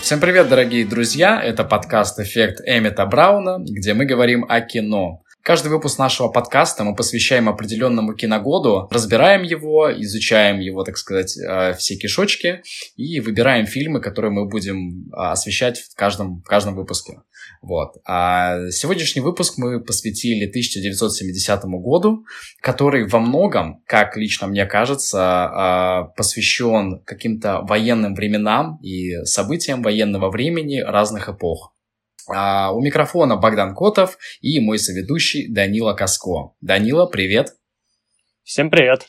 Всем привет, дорогие друзья! Это подкаст «Эффект Эммета Брауна», где мы говорим о кино. Каждый выпуск нашего подкаста мы посвящаем определенному киногоду, разбираем его, изучаем его, так сказать, э, все кишочки и выбираем фильмы, которые мы будем а, освещать в каждом, в каждом выпуске. Вот. А сегодняшний выпуск мы посвятили 1970 году, который во многом, как лично мне кажется, а, посвящен каким-то военным временам и событиям военного времени разных эпох. А, у микрофона Богдан Котов и мой соведущий Данила Каско. Данила, привет. Всем привет.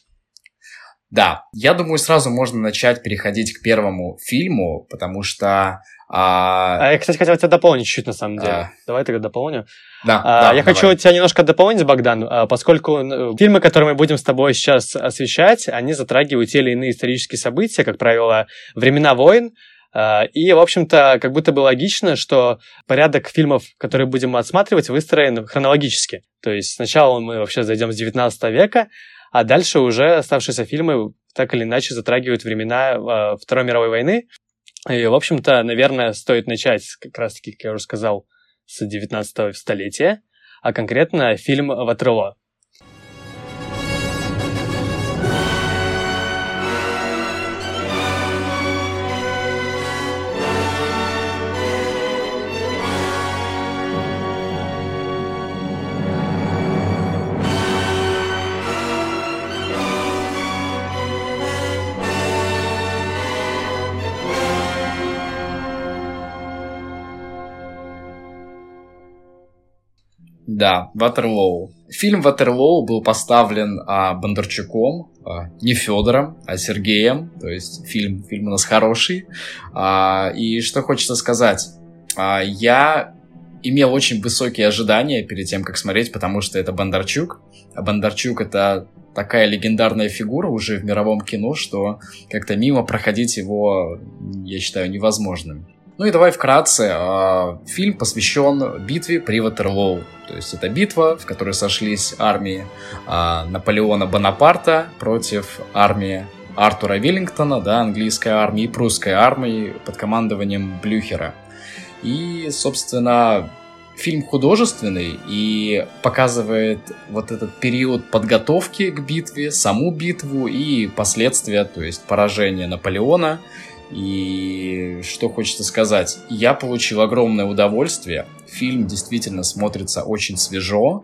Да, я думаю, сразу можно начать переходить к первому фильму, потому что... А, а я, кстати, хотел тебя дополнить чуть-чуть, на самом деле. А... Давай тогда дополню. Да, а, да, я давай. хочу тебя немножко дополнить, Богдан, а, поскольку ну, фильмы, которые мы будем с тобой сейчас освещать, они затрагивают те или иные исторические события, как правило, времена войн, а, и, в общем-то, как будто бы логично, что порядок фильмов, которые будем отсматривать, выстроен хронологически. То есть сначала мы вообще зайдем с 19 века, а дальше уже оставшиеся фильмы так или иначе затрагивают времена а, Второй мировой войны. И, в общем-то, наверное, стоит начать как раз-таки, как я уже сказал, с 19 столетия, а конкретно фильм «Ватерлоо». Да, Ватерлоу. Фильм Ватерлоу был поставлен а, Бондарчуком, а, не Федором, а Сергеем. То есть фильм, фильм у нас хороший. А, и что хочется сказать. А, я имел очень высокие ожидания перед тем, как смотреть, потому что это Бондарчук. А Бондарчук это такая легендарная фигура уже в мировом кино, что как-то мимо проходить его, я считаю, невозможным. Ну и давай вкратце. А, фильм посвящен битве при Ватерлоу. То есть это битва, в которой сошлись армии а, Наполеона Бонапарта против армии Артура Виллингтона, да, английской армии и прусской армии под командованием Блюхера. И, собственно, фильм художественный и показывает вот этот период подготовки к битве, саму битву и последствия, то есть поражение Наполеона и что хочется сказать, я получил огромное удовольствие. Фильм действительно смотрится очень свежо,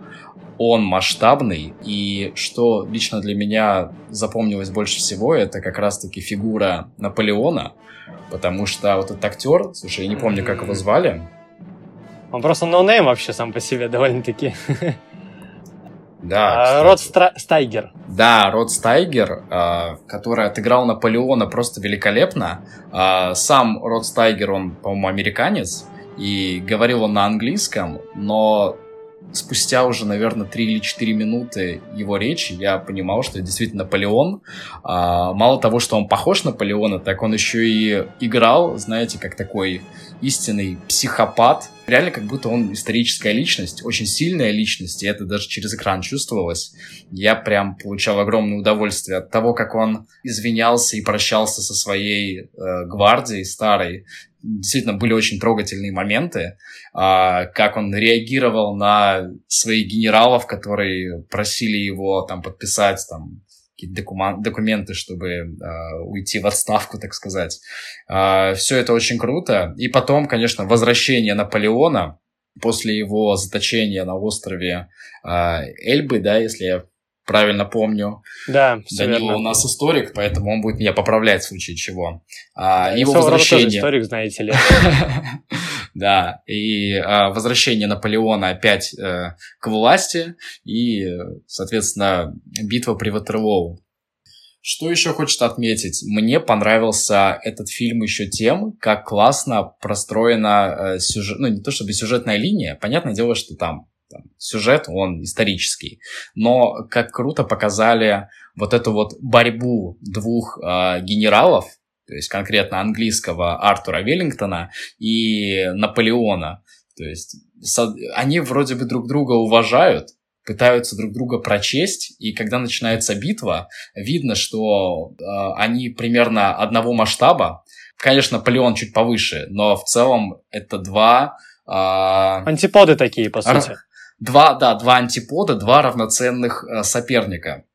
он масштабный, и что лично для меня запомнилось больше всего, это как раз-таки фигура Наполеона, потому что вот этот актер, слушай, я не помню, как его звали. Он просто no-name вообще сам по себе довольно-таки. Да. А, Род Стра... Стайгер. Да, Род Стайгер, э, который отыграл Наполеона просто великолепно. Э, сам Род Стайгер, он, по-моему, американец, и говорил он на английском, но спустя уже, наверное, 3 или 4 минуты его речи я понимал, что это действительно Наполеон. А, мало того, что он похож на Наполеона, так он еще и играл, знаете, как такой истинный психопат. Реально, как будто он историческая личность, очень сильная личность, и это даже через экран чувствовалось. Я прям получал огромное удовольствие от того, как он извинялся и прощался со своей э, гвардией старой действительно были очень трогательные моменты, а, как он реагировал на своих генералов, которые просили его там подписать там какие-то документы, чтобы э, уйти в отставку, так сказать. Э, все это очень круто. И потом, конечно, возвращение Наполеона после его заточения на острове э, Эльбы, да, если я правильно помню. Да, Данила верно. у нас историк, поэтому он будет меня поправлять в случае чего. А, его возвращение... тоже историк, знаете ли. Да, и а, возвращение Наполеона опять э, к власти и, соответственно, битва при Ватерлоу. Что еще хочется отметить? Мне понравился этот фильм еще тем, как классно простроена э, сюжет, ну не то чтобы сюжетная линия, понятное дело, что там там, сюжет, он исторический. Но как круто показали вот эту вот борьбу двух э, генералов, то есть конкретно английского Артура Веллингтона и Наполеона. То есть они вроде бы друг друга уважают, пытаются друг друга прочесть, и когда начинается битва, видно, что э, они примерно одного масштаба. Конечно, Наполеон чуть повыше, но в целом это два... Э, Антиподы такие, по сути. Два, да, два антипода, два равноценных э, соперника.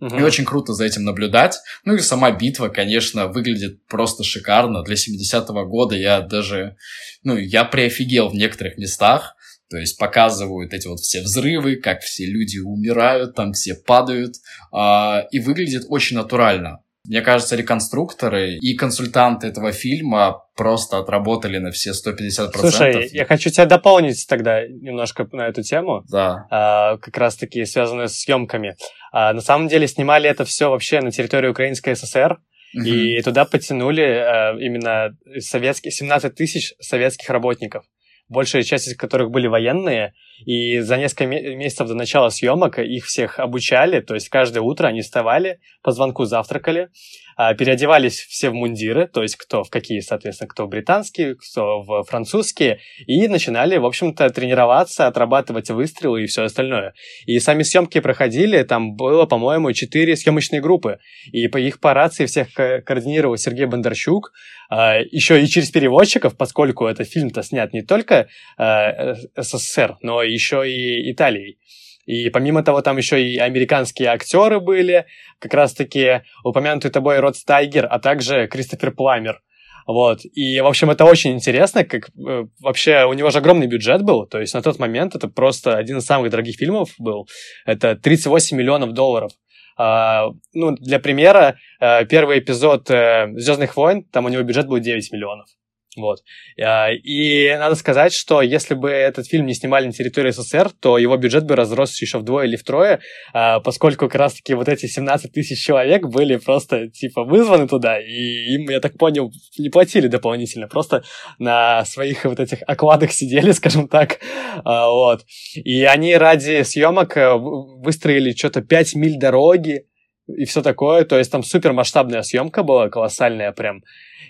Угу. И очень круто за этим наблюдать. Ну и сама битва, конечно, выглядит просто шикарно. Для 70-го года я даже, ну, я приофигел в некоторых местах. То есть показывают эти вот все взрывы, как все люди умирают, там все падают. Э, и выглядит очень натурально. Мне кажется, реконструкторы и консультанты этого фильма просто отработали на все 150%. Слушай, я хочу тебя дополнить тогда немножко на эту тему. Да. А, как раз-таки связанную с съемками. А, на самом деле снимали это все вообще на территории Украинской ССР. Угу. И туда подтянули а, именно советские, 17 тысяч советских работников большая часть из которых были военные, и за несколько месяцев до начала съемок их всех обучали, то есть каждое утро они вставали, по звонку завтракали, а, переодевались все в мундиры, то есть кто в какие, соответственно, кто в британские, кто в французские, и начинали, в общем-то, тренироваться, отрабатывать выстрелы и все остальное. И сами съемки проходили, там было, по-моему, четыре съемочные группы, и по их по рации всех координировал Сергей Бондарчук, а, еще и через переводчиков, поскольку этот фильм-то снят не только а, СССР, но еще и Италией. И помимо того, там еще и американские актеры были, как раз-таки упомянутый тобой Род Стайгер, а также Кристофер Пламер. Вот. И, в общем, это очень интересно, как э, вообще у него же огромный бюджет был, то есть на тот момент это просто один из самых дорогих фильмов был. Это 38 миллионов долларов. А, ну, для примера, э, первый эпизод э, Звездных войн, там у него бюджет был 9 миллионов. Вот. А, и надо сказать, что если бы этот фильм не снимали на территории СССР, то его бюджет бы разросся еще вдвое или втрое, а, поскольку как раз-таки вот эти 17 тысяч человек были просто, типа, вызваны туда, и им, я так понял, не платили дополнительно, просто на своих вот этих окладах сидели, скажем так, а, вот. И они ради съемок э, выстроили что-то 5 миль дороги, и все такое, то есть там супер масштабная съемка была, колоссальная прям,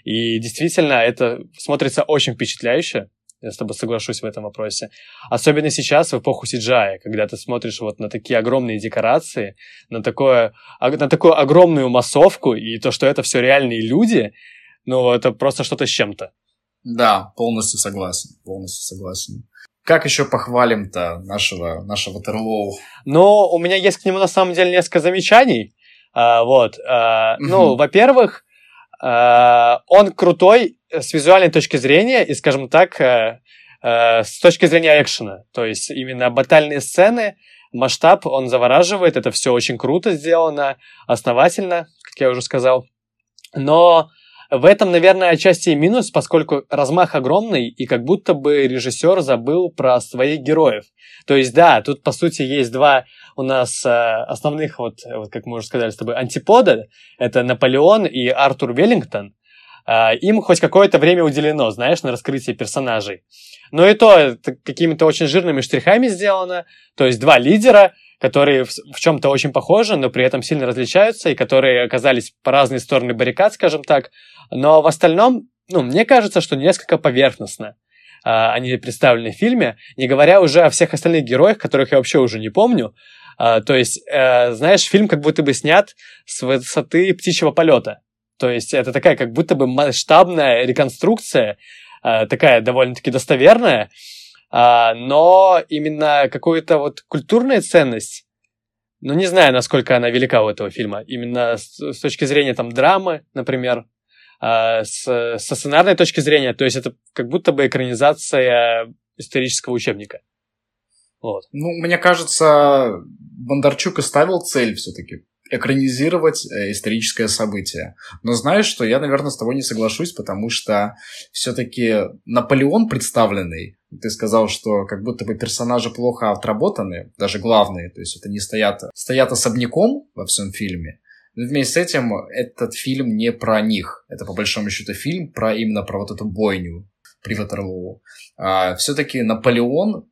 и действительно, это смотрится очень впечатляюще. Я с тобой соглашусь в этом вопросе. Особенно сейчас, в эпоху CGI, когда ты смотришь вот на такие огромные декорации, на, такое, на такую огромную массовку, и то, что это все реальные люди, ну, это просто что-то с чем-то. Да, полностью согласен, полностью согласен. Как еще похвалим-то нашего, нашего Терлоу? Ну, у меня есть к нему на самом деле несколько замечаний. А, вот. А, ну, во-первых, Э, он крутой с визуальной точки зрения и, скажем так, э, э, с точки зрения экшена. То есть именно батальные сцены, масштаб, он завораживает, это все очень круто сделано, основательно, как я уже сказал. Но в этом, наверное, отчасти и минус, поскольку размах огромный, и как будто бы режиссер забыл про своих героев. То есть, да, тут, по сути, есть два у нас э, основных, вот, вот, как мы уже сказали с тобой, антипода. Это Наполеон и Артур Веллингтон. Э, им хоть какое-то время уделено, знаешь, на раскрытие персонажей. Но и то это какими-то очень жирными штрихами сделано. То есть, два лидера, которые в, в чем-то очень похожи, но при этом сильно различаются, и которые оказались по разные стороны баррикад, скажем так. Но в остальном, ну, мне кажется, что несколько поверхностно а, они представлены в фильме, не говоря уже о всех остальных героях, которых я вообще уже не помню. А, то есть, а, знаешь, фильм как будто бы снят с высоты птичьего полета. То есть это такая как будто бы масштабная реконструкция, а, такая довольно-таки достоверная, но именно какую-то вот культурная ценность, ну не знаю, насколько она велика у этого фильма, именно с, с точки зрения там драмы, например, а, с, со сценарной точки зрения, то есть это как будто бы экранизация исторического учебника. Вот. Ну, мне кажется, Бондарчук и ставил цель все-таки экранизировать э, историческое событие. Но знаешь, что я, наверное, с тобой не соглашусь, потому что все-таки Наполеон представленный, ты сказал, что как будто бы персонажи плохо отработаны, даже главные, то есть это не стоят, стоят особняком во всем фильме. Но вместе с этим этот фильм не про них. Это, по большому счету, фильм про именно про вот эту бойню при Ватерлоу. А, все-таки Наполеон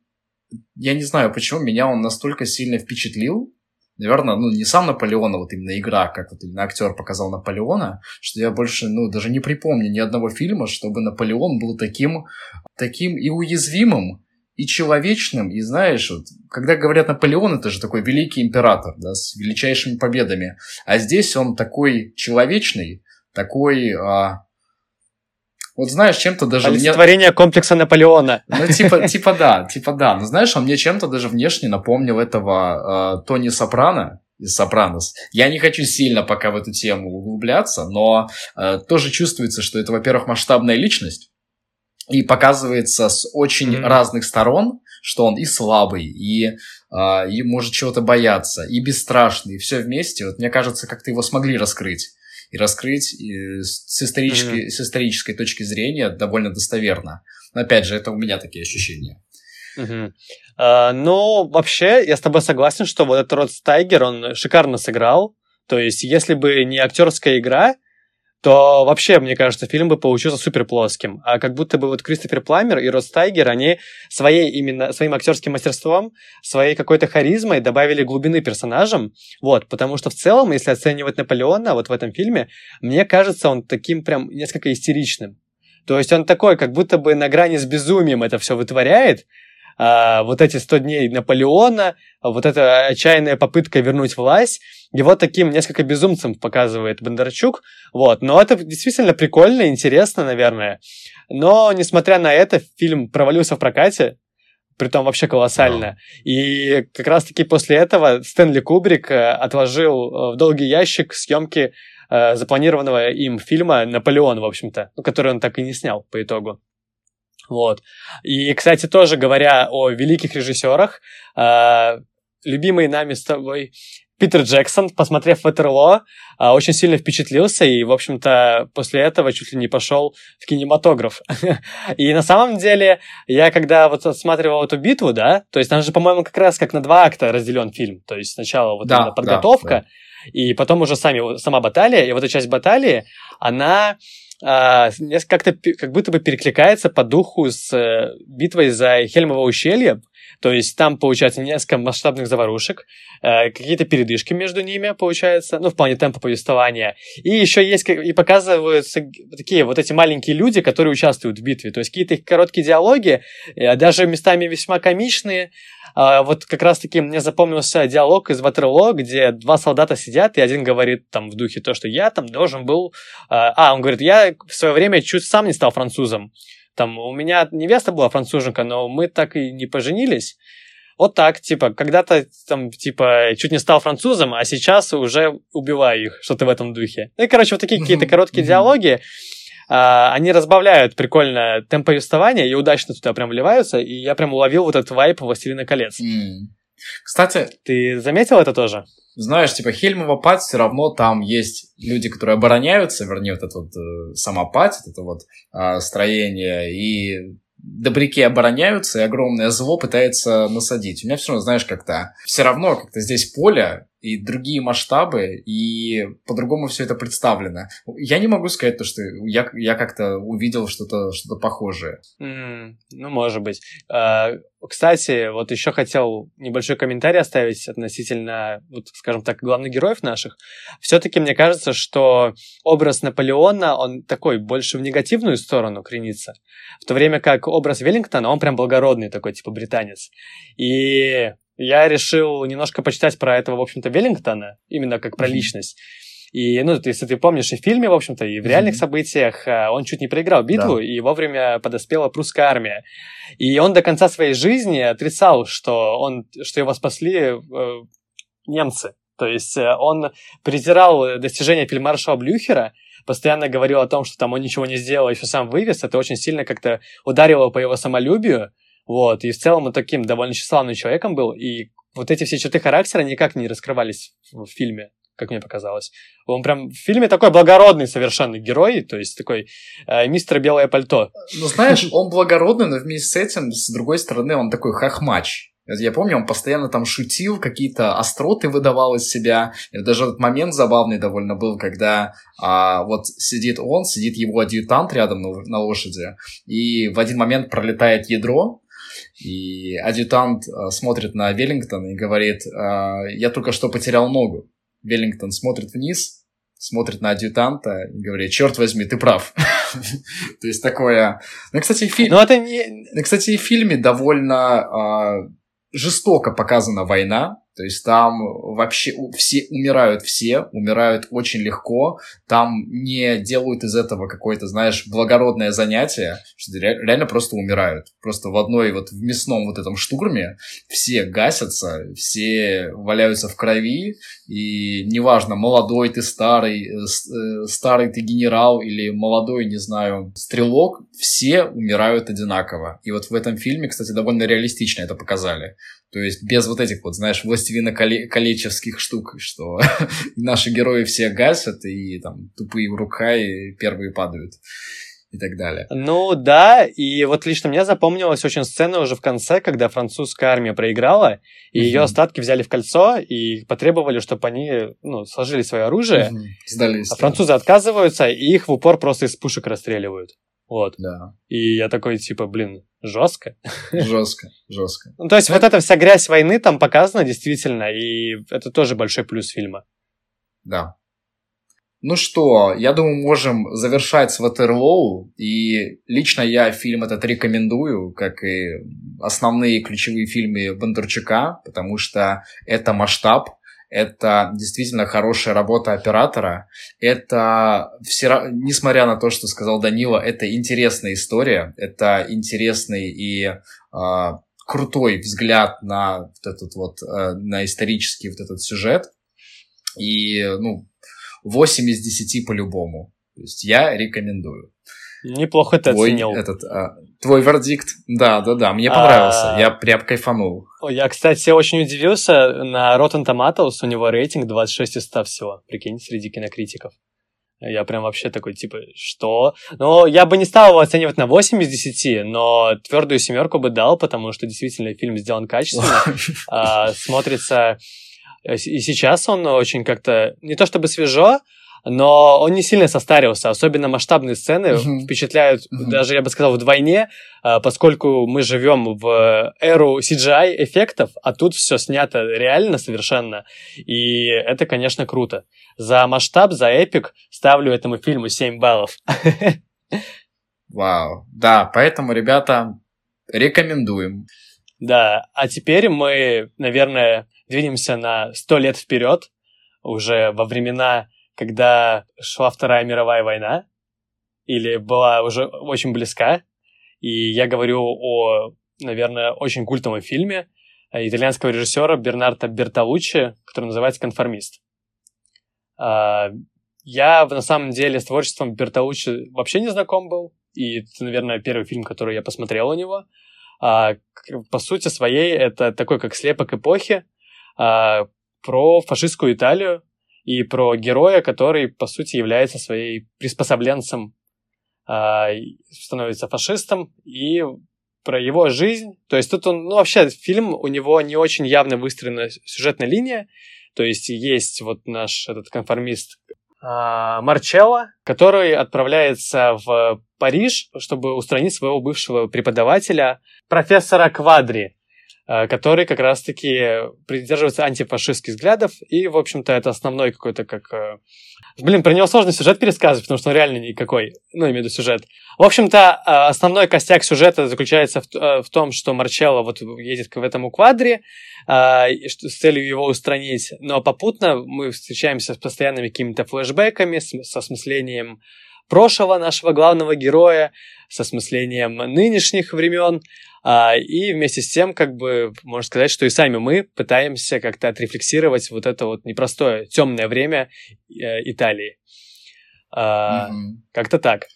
я не знаю, почему меня он настолько сильно впечатлил, наверное, ну, не сам Наполеон, а вот именно игра, как вот именно актер показал Наполеона, что я больше, ну, даже не припомню ни одного фильма, чтобы Наполеон был таким, таким и уязвимым, и человечным, и знаешь, вот, когда говорят Наполеон, это же такой великий император, да, с величайшими победами, а здесь он такой человечный, такой, а, вот знаешь, чем-то даже... Олицетворение мне... комплекса Наполеона. Ну, типа, типа да, типа да. Но знаешь, он мне чем-то даже внешне напомнил этого э, Тони Сопрано из Сопранос. Я не хочу сильно пока в эту тему углубляться, но э, тоже чувствуется, что это, во-первых, масштабная личность, и показывается с очень mm-hmm. разных сторон, что он и слабый, и, э, и может чего-то бояться, и бесстрашный, и все вместе. Вот мне кажется, как-то его смогли раскрыть и раскрыть и с, исторической, mm-hmm. с исторической точки зрения довольно достоверно. Но опять же, это у меня такие ощущения. Угу. А, ну, вообще, я с тобой согласен, что вот этот Род Стайгер, он шикарно сыграл. То есть, если бы не актерская игра, то вообще, мне кажется, фильм бы получился супер плоским. А как будто бы вот Кристофер Пламер и Рос Тайгер, они своей именно, своим актерским мастерством, своей какой-то харизмой добавили глубины персонажам. Вот, потому что в целом, если оценивать Наполеона вот в этом фильме, мне кажется, он таким прям несколько истеричным. То есть он такой, как будто бы на грани с безумием это все вытворяет, а, вот эти 100 дней Наполеона, вот эта отчаянная попытка вернуть власть, его таким несколько безумцем показывает Бондарчук, вот, но это действительно прикольно, интересно, наверное, но, несмотря на это, фильм провалился в прокате, притом вообще колоссально. И как раз-таки после этого Стэнли Кубрик э, отложил э, в долгий ящик съемки э, запланированного им фильма «Наполеон», в общем-то, который он так и не снял по итогу. Вот. И, кстати, тоже говоря о великих режиссерах, э, любимый нами с тобой Питер Джексон, посмотрев Ватерло, э, очень сильно впечатлился и, в общем-то, после этого чуть ли не пошел в кинематограф. и на самом деле, я когда вот осматривал эту битву, да, то есть там же, по-моему, как раз как на два акта разделен фильм. То есть сначала вот да, подготовка, да, да. и потом уже сами, сама баталия, и вот эта часть баталии, она а, как-то как будто бы перекликается по духу с э, битвой за Хельмово ущелье. То есть там, получается, несколько масштабных заварушек, э, какие-то передышки между ними, получается, ну, в плане темпа повествования. И еще есть, и показываются такие вот эти маленькие люди, которые участвуют в битве. То есть какие-то короткие диалоги, э, даже местами весьма комичные, вот как раз-таки мне запомнился диалог из Ватерло, где два солдата сидят, и один говорит там в духе то, что я там должен был... А, а он говорит, я в свое время чуть сам не стал французом. Там у меня невеста была француженка, но мы так и не поженились. Вот так, типа, когда-то там, типа, чуть не стал французом, а сейчас уже убиваю их, что-то в этом духе. Ну и, короче, вот такие какие-то короткие диалоги. А, они разбавляют прикольно темп повествования и удачно туда прям вливаются, и я прям уловил вот этот вайп «Властелина колец». Mm. Кстати... Ты заметил это тоже? Знаешь, типа Хельмова пать все равно там есть люди, которые обороняются, вернее, вот это вот э, сама пать, это вот э, строение, и добряки обороняются, и огромное зло пытается насадить. У меня все равно, знаешь, как-то все равно как-то здесь поле, и другие масштабы, и по-другому все это представлено. Я не могу сказать то, что я, я как-то увидел что-то что похожее. Mm, ну, может быть. Uh, кстати, вот еще хотел небольшой комментарий оставить относительно, вот, скажем так, главных героев наших. Все-таки мне кажется, что образ Наполеона, он такой больше в негативную сторону кренится, в то время как образ Веллингтона, он прям благородный такой, типа британец. И я решил немножко почитать про этого, в общем-то, Веллингтона, именно как про личность. И, ну, если ты помнишь, и в фильме, в общем-то, и в реальных mm-hmm. событиях а, он чуть не проиграл битву, да. и вовремя подоспела прусская армия. И он до конца своей жизни отрицал, что, он, что его спасли э, немцы. То есть э, он презирал достижения фельдмаршала Блюхера, постоянно говорил о том, что там он ничего не сделал, еще сам вывез. Это очень сильно как-то ударило по его самолюбию. Вот, и в целом он таким довольно тщеславным человеком был, и вот эти все черты характера никак не раскрывались в фильме, как мне показалось. Он прям в фильме такой благородный совершенно герой, то есть такой э, мистер Белое пальто. Ну, знаешь, он благородный, но вместе с этим, с другой стороны, он такой хохмач. Я помню, он постоянно там шутил, какие-то остроты выдавал из себя. И даже этот момент забавный довольно был, когда а, вот сидит он, сидит его адъютант рядом на, на лошади, и в один момент пролетает ядро, И адъютант э, смотрит на Веллингтона и говорит, э, я только что потерял ногу. Веллингтон смотрит вниз, смотрит на адъютанта и говорит, черт возьми, ты прав. То есть такое... Ну, кстати, в фильме... это не... Кстати, в фильме довольно а, жестоко показана война, то есть там вообще все умирают все, умирают очень легко, там не делают из этого какое-то, знаешь, благородное занятие, что реально просто умирают. Просто в одной вот в мясном вот этом штурме все гасятся, все валяются в крови, и неважно, молодой ты, старый, э, э, старый ты генерал или молодой, не знаю, стрелок, все умирают одинаково. И вот в этом фильме, кстати, довольно реалистично это показали. То есть без вот этих вот, знаешь, властелина колечевских штук, что наши герои все гасят, и там тупые рукаи первые падают и так далее. Ну да, и вот лично мне запомнилась очень сцена уже в конце, когда французская армия проиграла, и угу. ее остатки взяли в кольцо и потребовали, чтобы они ну, сложили свое оружие. Угу. Сдались. А французы отказываются, и их в упор просто из пушек расстреливают. Вот. Да. И я такой, типа, блин, жестко. Жестко, жестко. Ну, то есть, вот эта вся грязь войны там показана действительно, и это тоже большой плюс фильма. Да. Ну что, я думаю, можем завершать с Ватерлоу, и лично я фильм этот рекомендую, как и основные ключевые фильмы Бондарчука, потому что это масштаб, это действительно хорошая работа оператора. Это, все, несмотря на то, что сказал Данила, это интересная история, это интересный и э, крутой взгляд на вот этот вот, э, на исторический вот этот сюжет. И, ну, 8 из 10 по-любому. То есть я рекомендую. Неплохо ты твой, оценил. Этот, а, твой вердикт, да, да, да, мне понравился, а... я прям кайфанул. Я, кстати, очень удивился, на Rotten Tomatoes у него рейтинг 26 из 100 всего, прикинь, среди кинокритиков. Я прям вообще такой, типа, что? Ну, я бы не стал его оценивать на 8 из 10, но твердую семерку бы дал, потому что действительно фильм сделан качественно, а, смотрится... И сейчас он очень как-то, не то чтобы свежо, но он не сильно состарился, особенно масштабные сцены mm-hmm. впечатляют, mm-hmm. даже я бы сказал, вдвойне, а, поскольку мы живем в эру CGI эффектов, а тут все снято реально совершенно, и это, конечно, круто. За масштаб, за эпик ставлю этому фильму 7 баллов. Вау, да, поэтому, ребята, рекомендуем. Да, а теперь мы, наверное, двинемся на сто лет вперед, уже во времена когда шла Вторая мировая война, или была уже очень близка, и я говорю о, наверное, очень культовом фильме итальянского режиссера Бернарда Бертолуччи, который называется «Конформист». А, я, на самом деле, с творчеством Бертолуччи вообще не знаком был, и это, наверное, первый фильм, который я посмотрел у него. А, по сути своей, это такой, как слепок эпохи, а, про фашистскую Италию, и про героя, который, по сути, является своей приспособленцем, э, становится фашистом, и про его жизнь. То есть тут он, ну, вообще, фильм, у него не очень явно выстроена сюжетная линия, то есть есть вот наш этот конформист э, Марчелло, который отправляется в Париж, чтобы устранить своего бывшего преподавателя, профессора Квадри, который как раз-таки придерживается антифашистских взглядов, и, в общем-то, это основной какой-то как... Э, блин, про него сложно сюжет пересказывать, потому что он реально никакой, ну, имею в виду сюжет. В общем-то, э, основной костяк сюжета заключается в, в том, что Марчелло вот едет к этому квадре с целью его устранить, но попутно мы встречаемся с постоянными какими-то флешбэками, с, осмыслением прошлого нашего главного героя, с осмыслением нынешних времен, и вместе с тем, как бы, можно сказать, что и сами мы пытаемся как-то отрефлексировать вот это вот непростое темное время э, Италии. Угу. Как-то так.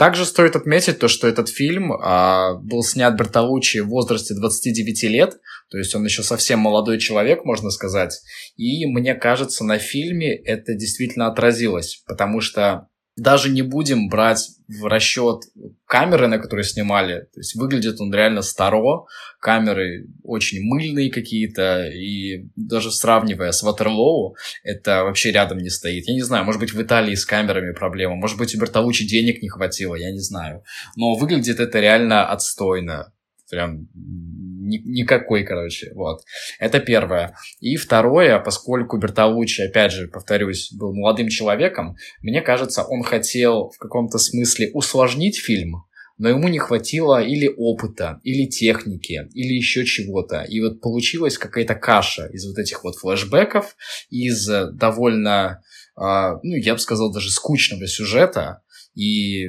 Также стоит отметить то, что этот фильм а, был снят Бертолуччи в возрасте 29 лет, то есть он еще совсем молодой человек, можно сказать. И мне кажется, на фильме это действительно отразилось, потому что даже не будем брать в расчет камеры, на которые снимали. То есть выглядит он реально старо, камеры очень мыльные какие-то, и даже сравнивая с Ватерлоу, это вообще рядом не стоит. Я не знаю, может быть в Италии с камерами проблема, может быть у Бертолуччи денег не хватило, я не знаю. Но выглядит это реально отстойно. Прям ни, никакой, короче, вот. Это первое. И второе, поскольку Бертолуччи, опять же, повторюсь, был молодым человеком, мне кажется, он хотел в каком-то смысле усложнить фильм, но ему не хватило или опыта, или техники, или еще чего-то. И вот получилась какая-то каша из вот этих вот флешбеков, из довольно, э, ну, я бы сказал, даже скучного сюжета, и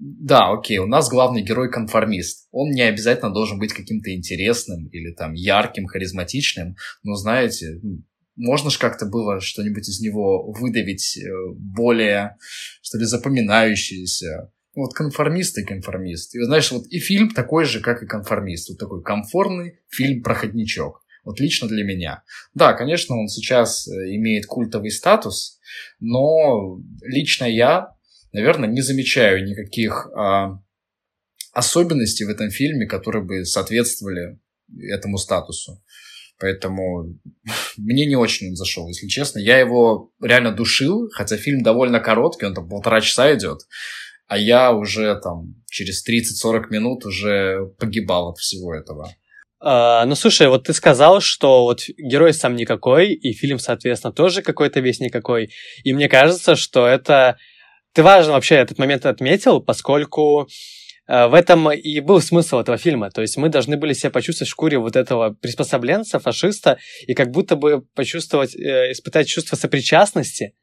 да, окей, у нас главный герой конформист. Он не обязательно должен быть каким-то интересным или там ярким, харизматичным, но знаете, можно же как-то было что-нибудь из него выдавить э, более, что ли, запоминающееся. Вот конформист и конформист. И знаешь, вот и фильм такой же, как и конформист. Вот такой комфортный фильм-проходничок. Вот лично для меня. Да, конечно, он сейчас э, имеет культовый статус, но лично я наверное, не замечаю никаких а, особенностей в этом фильме, которые бы соответствовали этому статусу. Поэтому мне не очень он зашел, если честно. Я его реально душил, хотя фильм довольно короткий, он там полтора часа идет, а я уже там через 30-40 минут уже погибал от всего этого. Uh, ну, слушай, вот ты сказал, что вот герой сам никакой, и фильм, соответственно, тоже какой-то весь никакой. И мне кажется, что это ты важно вообще этот момент отметил, поскольку э, в этом и был смысл этого фильма. То есть мы должны были себя почувствовать в шкуре вот этого приспособленца, фашиста, и как будто бы почувствовать, э, испытать чувство сопричастности,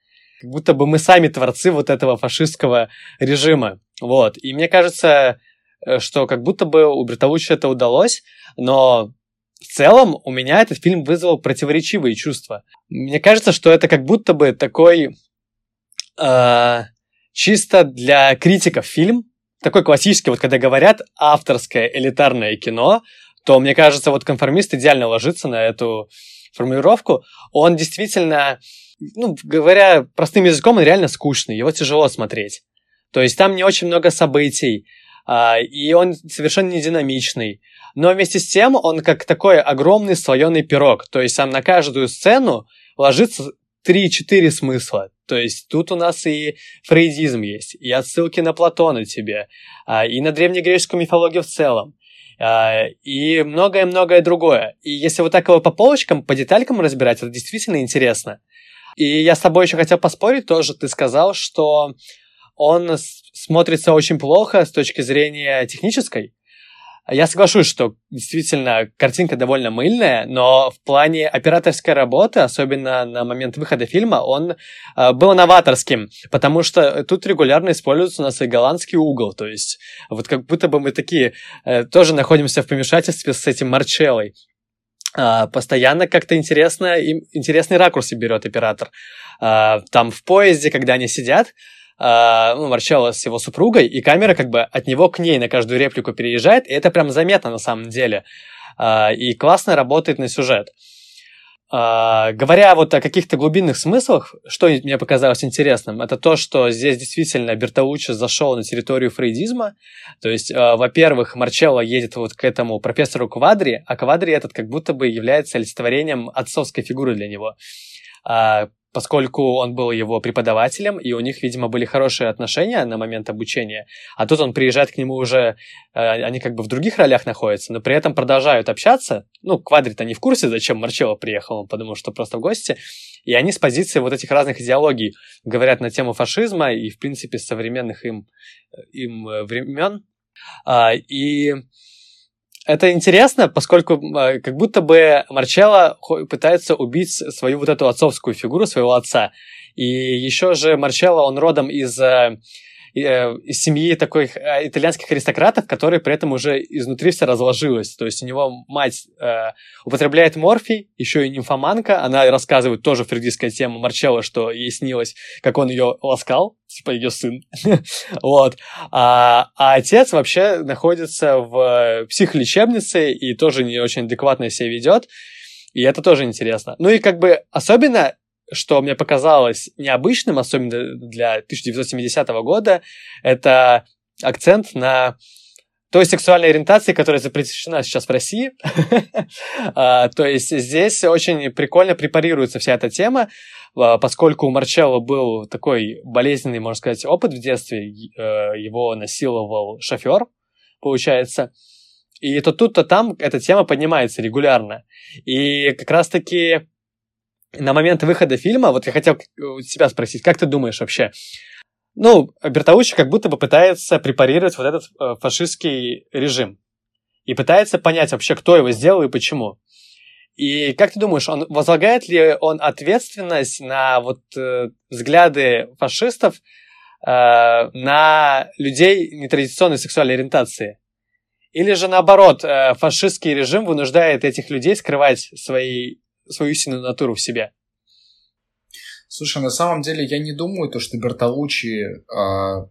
как будто бы мы сами творцы вот этого фашистского режима. Вот. И мне кажется, э, что как будто бы у Бертолуччи это удалось, но в целом у меня этот фильм вызвал противоречивые чувства. Мне кажется, что это как будто бы такой... Э, чисто для критиков фильм, такой классический, вот когда говорят авторское элитарное кино, то, мне кажется, вот конформист идеально ложится на эту формулировку. Он действительно, ну, говоря простым языком, он реально скучный, его тяжело смотреть. То есть там не очень много событий, а, и он совершенно не динамичный. Но вместе с тем он как такой огромный слоеный пирог. То есть там на каждую сцену ложится 3-4 смысла. То есть тут у нас и фрейдизм есть, и отсылки на Платона тебе, а, и на древнегреческую мифологию в целом, а, и многое-многое другое. И если вот так его по полочкам, по деталькам разбирать, это действительно интересно. И я с тобой еще хотел поспорить тоже. Ты сказал, что он смотрится очень плохо с точки зрения технической. Я соглашусь, что действительно картинка довольно мыльная, но в плане операторской работы, особенно на момент выхода фильма, он э, был новаторским, потому что тут регулярно используется у нас и голландский угол, то есть вот как будто бы мы такие э, тоже находимся в помешательстве с этим Марчеллой. Uh, постоянно как-то интересно, интересный ракурс берет оператор. Uh, там в поезде, когда они сидят, э, ну, с его супругой, и камера как бы от него к ней на каждую реплику переезжает, и это прям заметно на самом деле. Э, и классно работает на сюжет. Uh, говоря вот о каких-то глубинных смыслах, что мне показалось интересным, это то, что здесь действительно Бертолуччи зашел на территорию фрейдизма. То есть, uh, во-первых, Марчелло едет вот к этому профессору Квадри, а Квадри этот как будто бы является олицетворением отцовской фигуры для него. Поскольку он был его преподавателем, и у них, видимо, были хорошие отношения на момент обучения. А тут он приезжает к нему уже, э, они как бы в других ролях находятся, но при этом продолжают общаться. Ну, Квадрит не в курсе, зачем Марчелло приехал, подумал, что просто в гости. И они с позиции вот этих разных идеологий говорят на тему фашизма и, в принципе, современных им, им э, времен. А, и это интересно, поскольку э, как будто бы Марчелло пытается убить свою вот эту отцовскую фигуру, своего отца. И еще же Марчелло, он родом из Э, из семьи таких э, итальянских аристократов, которые при этом уже изнутри все разложилось. То есть у него мать э, употребляет морфий, еще и нимфоманка. Она рассказывает тоже фрейдистская тема Марчелло, что ей снилось, как он ее ласкал, типа ее сын. вот. А, а отец вообще находится в психолечебнице и тоже не очень адекватно себя ведет. И это тоже интересно. Ну и как бы особенно что мне показалось необычным, особенно для 1970 года, это акцент на той сексуальной ориентации, которая запрещена сейчас в России. А, то есть здесь очень прикольно препарируется вся эта тема, а, поскольку у Марчелло был такой болезненный, можно сказать, опыт в детстве, э, его насиловал шофер, получается. И то тут, то там эта тема поднимается регулярно. И как раз-таки на момент выхода фильма, вот я хотел тебя спросить, как ты думаешь вообще, ну, Бертаучи как будто бы пытается препарировать вот этот э, фашистский режим. И пытается понять вообще, кто его сделал и почему. И как ты думаешь, он возлагает ли он ответственность на вот э, взгляды фашистов э, на людей нетрадиционной сексуальной ориентации? Или же наоборот, э, фашистский режим вынуждает этих людей скрывать свои, свою истинную натуру в себе? Слушай, на самом деле я не думаю, то, что Бертолуччи э,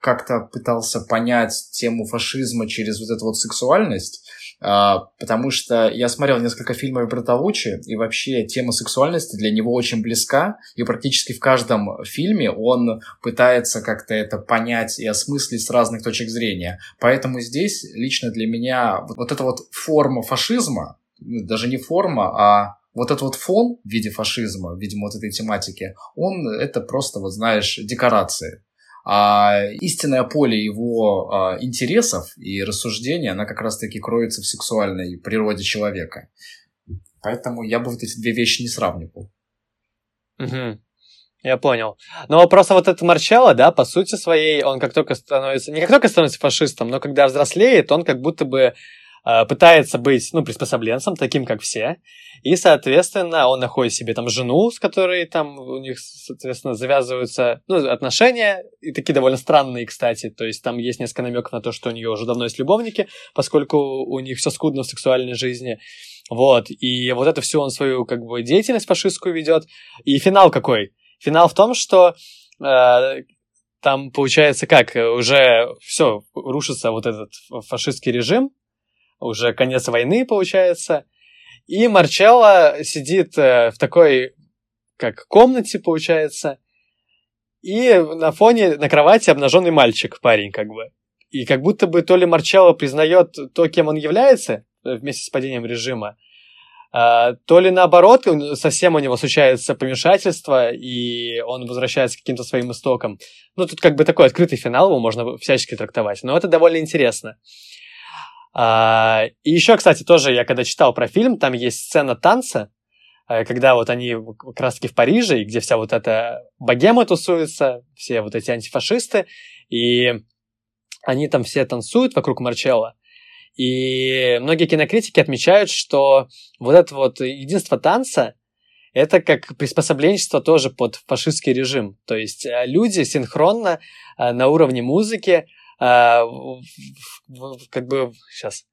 как-то пытался понять тему фашизма через вот эту вот сексуальность, э, потому что я смотрел несколько фильмов Бертолуччи, и вообще тема сексуальности для него очень близка, и практически в каждом фильме он пытается как-то это понять и осмыслить с разных точек зрения. Поэтому здесь лично для меня вот эта вот форма фашизма, даже не форма, а вот этот вот фон в виде фашизма, видимо, вот этой тематики, он, это просто, вот знаешь, декорации. А истинное поле его а, интересов и рассуждений, она как раз-таки кроется в сексуальной природе человека. Поэтому я бы вот эти две вещи не сравнивал. Угу. Я понял. Но просто вот этот Марчелло, да, по сути своей, он как только становится, не как только становится фашистом, но когда взрослеет, он как будто бы пытается быть, ну, приспособленцем, таким, как все, и, соответственно, он находит себе там жену, с которой там у них, соответственно, завязываются, ну, отношения, и такие довольно странные, кстати, то есть там есть несколько намеков на то, что у нее уже давно есть любовники, поскольку у них все скудно в сексуальной жизни, вот, и вот это все он свою, как бы, деятельность фашистскую ведет, и финал какой? Финал в том, что э, там получается как, уже все, рушится вот этот фашистский режим, уже конец войны, получается. И Марчелло сидит э, в такой, как комнате, получается, и на фоне, на кровати обнаженный мальчик, парень, как бы. И как будто бы то ли Марчелло признает то, кем он является, э, вместе с падением режима, а, то ли наоборот, совсем у него случается помешательство, и он возвращается к каким-то своим истокам. Ну, тут как бы такой открытый финал, его можно всячески трактовать, но это довольно интересно. А, и еще, кстати, тоже я когда читал про фильм, там есть сцена танца, э, когда вот они как раз таки в Париже, где вся вот эта богема тусуется, все вот эти антифашисты, и они там все танцуют вокруг Марчелла. И многие кинокритики отмечают, что вот это вот единство танца, это как приспособленчество тоже под фашистский режим. То есть э, люди синхронно э, на уровне музыки как бы сейчас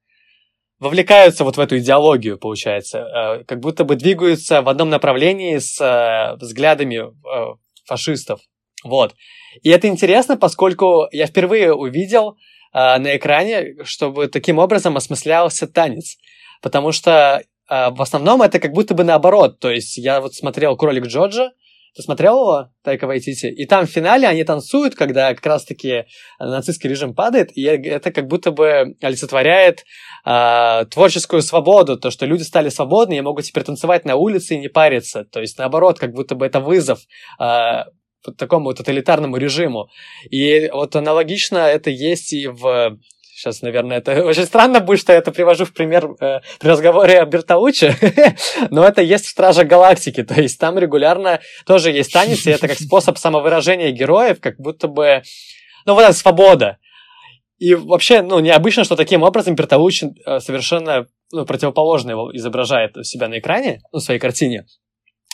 вовлекаются вот в эту идеологию, получается, а, как будто бы двигаются в одном направлении с а, взглядами фашистов. Вот. И это интересно, поскольку я впервые увидел на экране, чтобы таким образом осмыслялся танец. Потому что в основном это как будто бы наоборот. То есть я вот смотрел «Кролик Джорджа», ты смотрел его, Тайка Вайтити? И там в финале они танцуют, когда как раз-таки нацистский режим падает, и это как будто бы олицетворяет э, творческую свободу, то, что люди стали свободны и могут теперь танцевать на улице и не париться. То есть, наоборот, как будто бы это вызов э, такому тоталитарному режиму. И вот аналогично это есть и в Сейчас, наверное, это очень странно будет, что я это привожу в пример э, при разговоре о Бертауче, но это есть в Страже Галактики, то есть там регулярно тоже есть танец, и это как способ самовыражения героев, как будто бы, ну вот эта свобода. И вообще, ну, необычно, что таким образом Бертаучи э, совершенно ну, противоположно его изображает у себя на экране, ну, в своей картине.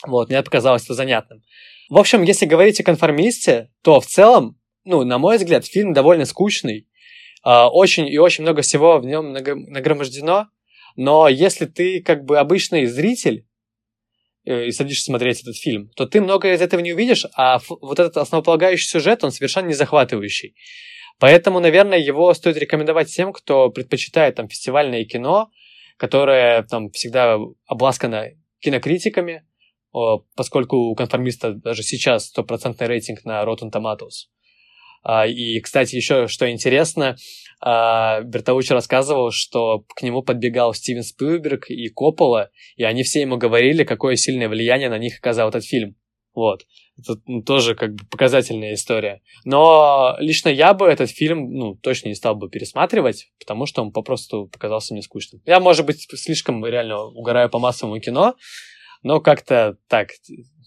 Вот, мне показалось это занятным. В общем, если говорить о конформисте, то в целом, ну, на мой взгляд, фильм довольно скучный, очень и очень много всего в нем нагромождено, но если ты как бы обычный зритель э, и садишься смотреть этот фильм, то ты много из этого не увидишь, а вот этот основополагающий сюжет, он совершенно не захватывающий. Поэтому, наверное, его стоит рекомендовать тем, кто предпочитает там фестивальное кино, которое там всегда обласкано кинокритиками, поскольку у конформиста даже сейчас стопроцентный рейтинг на Rotten Tomatoes. А, и, кстати, еще что интересно, а, Бертаучи рассказывал, что к нему подбегал Стивен Спилберг и Коппола, и они все ему говорили, какое сильное влияние на них оказал этот фильм. Вот. Это ну, тоже как бы показательная история. Но лично я бы этот фильм, ну, точно не стал бы пересматривать, потому что он попросту показался мне скучным. Я, может быть, слишком реально угораю по массовому кино, но как-то так,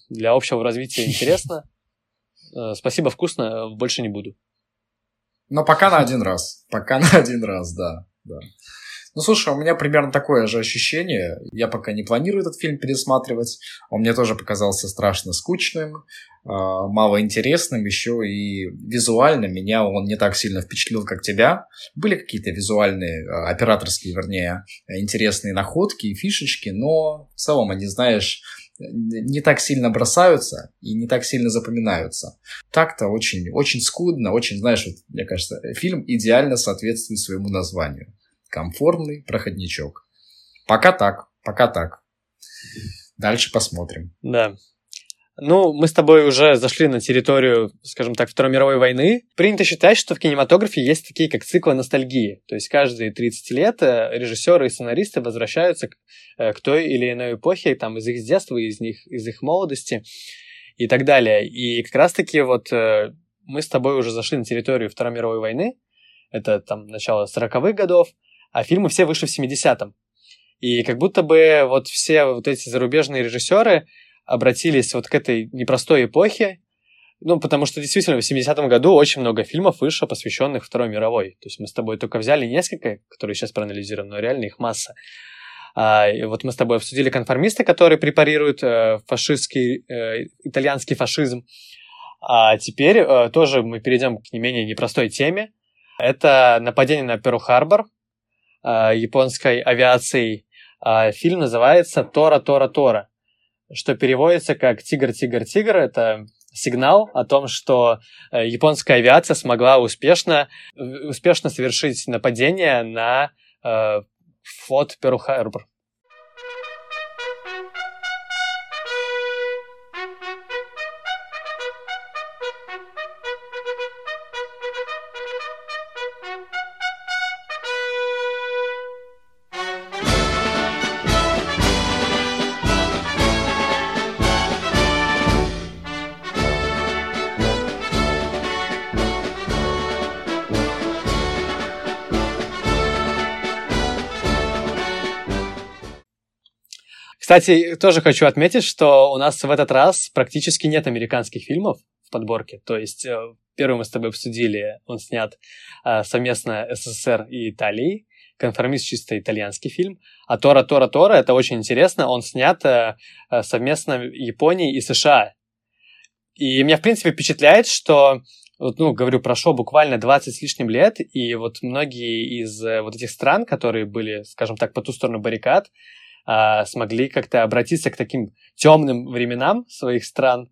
для общего развития интересно. Э, спасибо, вкусно, больше не буду. Но пока на один раз. Пока на один раз, да. да. Ну, слушай, у меня примерно такое же ощущение. Я пока не планирую этот фильм пересматривать. Он мне тоже показался страшно скучным, а, мало интересным еще и визуально меня он не так сильно впечатлил, как тебя. Были какие-то визуальные, операторские, вернее, интересные находки и фишечки, но в целом они, знаешь, не так сильно бросаются и не так сильно запоминаются. Так-то очень, очень скудно, очень, знаешь, вот, мне кажется, фильм идеально соответствует своему названию. Комфортный проходничок. Пока так, пока так. Дальше посмотрим. Да. Ну, мы с тобой уже зашли на территорию, скажем так, Второй мировой войны. Принято считать, что в кинематографе есть такие, как циклы ностальгии. То есть каждые 30 лет э, режиссеры и сценаристы возвращаются к, э, к той или иной эпохе, там, из их детства, из, них, из их молодости и так далее. И как раз-таки вот э, мы с тобой уже зашли на территорию Второй мировой войны. Это там начало 40-х годов а фильмы все вышли в 70-м. И как будто бы вот все вот эти зарубежные режиссеры обратились вот к этой непростой эпохе, ну, потому что действительно в 70-м году очень много фильмов вышло, посвященных Второй мировой. То есть мы с тобой только взяли несколько, которые сейчас проанализируем, но реально их масса. А, и вот мы с тобой обсудили конформисты, которые препарируют э, фашистский, э, итальянский фашизм. А теперь э, тоже мы перейдем к не менее непростой теме. Это нападение на Перл-Харбор, э, японской авиацией. Э, фильм называется «Тора, Тора, Тора», что переводится как «Тигр, Тигр, Тигр». Это сигнал о том, что э, японская авиация смогла успешно, успешно совершить нападение на э, флот Перл-Харбор. Кстати, тоже хочу отметить, что у нас в этот раз практически нет американских фильмов в подборке. То есть э, первый мы с тобой обсудили, он снят э, совместно СССР и Италией. Конформист чисто итальянский фильм. А Тора, Тора, Тора, это очень интересно, он снят э, совместно Японией и США. И меня, в принципе, впечатляет, что вот, ну, говорю, прошло буквально 20 с лишним лет, и вот многие из вот этих стран, которые были, скажем так, по ту сторону баррикад, а, смогли как-то обратиться к таким темным временам своих стран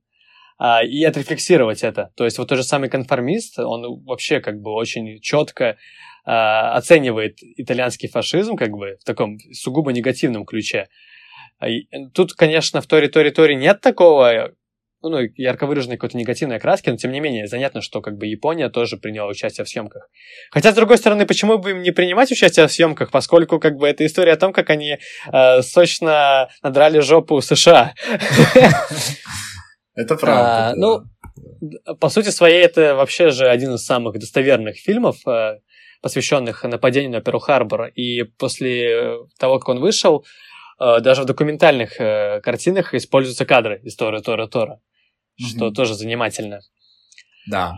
а, и отрефлексировать это. То есть вот тот же самый конформист, он вообще как бы очень четко а, оценивает итальянский фашизм как бы в таком сугубо негативном ключе. Тут, конечно, в Тори Тори нет такого ну, ярко выраженной какой-то негативной окраски, но тем не менее, занятно, что как бы Япония тоже приняла участие в съемках. Хотя, с другой стороны, почему бы им не принимать участие в съемках, поскольку как бы это история о том, как они э, сочно надрали жопу США. Это правда. А, ну, по сути своей, это вообще же один из самых достоверных фильмов, э, посвященных нападению на Перл-Харбор. И после того, как он вышел, э, даже в документальных э, картинах используются кадры из Тора, Тора, Тора что тоже занимательно. Да.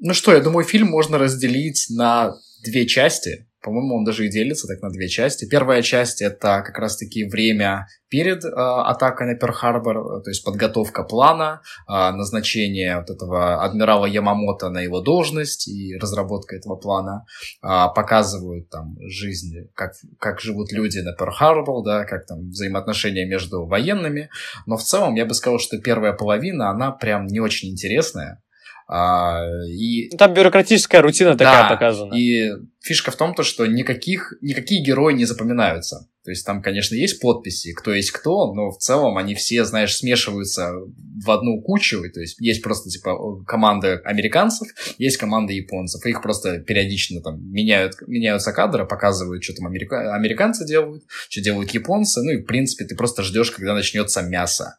Ну что, я думаю, фильм можно разделить на две части. По-моему, он даже и делится так на две части. Первая часть — это как раз-таки время перед э, атакой на Перл-Харбор, то есть подготовка плана, э, назначение вот этого адмирала Ямамото на его должность и разработка этого плана. Э, показывают там жизнь, как, как живут люди на Перл-Харбор, да, как там взаимоотношения между военными. Но в целом я бы сказал, что первая половина, она прям не очень интересная А, и... Там бюрократическая рутина такая Да, показана. И фишка в том, то, что никаких, никакие герои не запоминаются. То есть там, конечно, есть подписи, кто есть кто, но в целом они все, знаешь, смешиваются в одну кучу. То есть есть просто, типа, команда американцев, есть команда японцев. Их просто периодично там меняют, меняются кадры, показывают, что там америка... американцы делают, что делают японцы. Ну и, в принципе, ты просто ждешь, когда начнется мясо.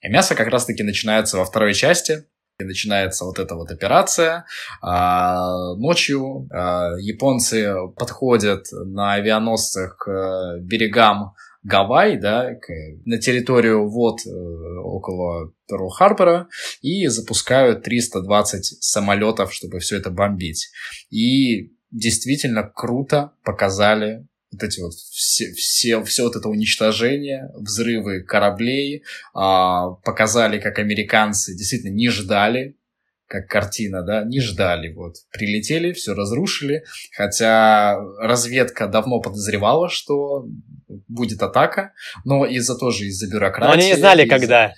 И мясо как раз-таки начинается во второй части, и начинается вот эта вот операция. А, ночью а, японцы подходят на авианосцах к берегам Гавайи, да, к, на территорию вод э, около Перл-Харбора и запускают 320 самолетов, чтобы все это бомбить. И действительно круто показали вот эти вот все, все, все вот это уничтожение, взрывы кораблей, а, показали, как американцы действительно не ждали, как картина, да, не ждали, вот, прилетели, все разрушили, хотя разведка давно подозревала, что будет атака, но из-за тоже из-за бюрократии. Но они не знали, когда.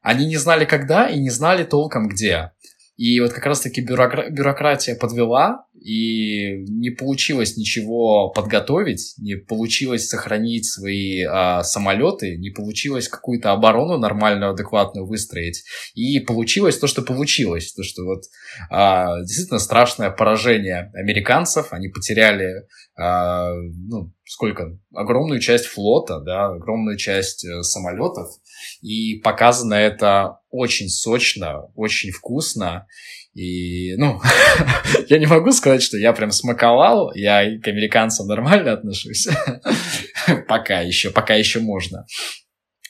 Они не знали, когда, и не знали толком, где. И вот как раз-таки бюрокра- бюрократия подвела, и не получилось ничего подготовить, не получилось сохранить свои а, самолеты, не получилось какую-то оборону нормальную, адекватную выстроить. И получилось то, что получилось. То, что вот а, действительно страшное поражение американцев. Они потеряли, а, ну, сколько? Огромную часть флота, да, огромную часть э, самолетов. И показано это очень сочно, очень вкусно. И, ну, я не могу сказать, что я прям смаковал, я к американцам нормально отношусь. пока еще, пока еще можно.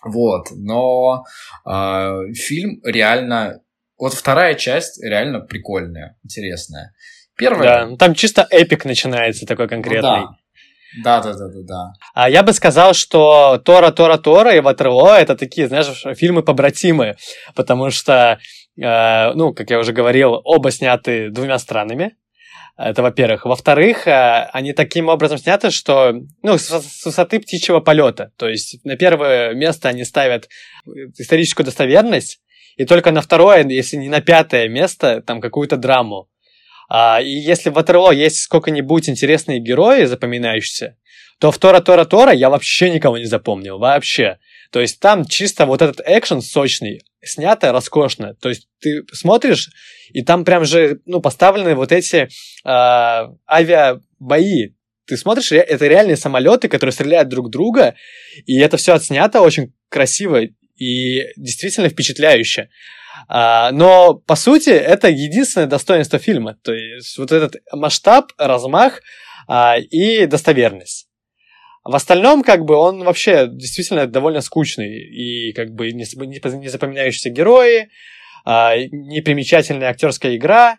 Вот, но э, фильм реально... Вот вторая часть реально прикольная, интересная. Первая... Да, ну, там чисто эпик начинается такой ну конкретный. да. Да, да, да, да, да. А я бы сказал, что Тора, Тора, Тора и Ватерло это такие, знаешь, фильмы побратимы, потому что, ну, как я уже говорил, оба сняты двумя странами. Это во-первых. Во-вторых, э, они таким образом сняты, что, ну, с, высоты птичьего полета. То есть на первое место они ставят историческую достоверность, и только на второе, если не на пятое место, там какую-то драму. А, и если в Ватерло есть сколько-нибудь интересные герои, запоминающиеся, то в Тора, Тора, Тора я вообще никого не запомнил, вообще. То есть там чисто вот этот экшен сочный, снято роскошно. То есть ты смотришь, и там прям же, ну, поставлены вот эти э, авиабои. Ты смотришь, это реальные самолеты, которые стреляют друг друга, и это все отснято очень красиво и действительно впечатляюще. А, но, по сути, это единственное достоинство фильма. То есть вот этот масштаб, размах а, и достоверность. В остальном, как бы, он вообще действительно довольно скучный. И, как бы, не, запоминающиеся герои, а, непримечательная актерская игра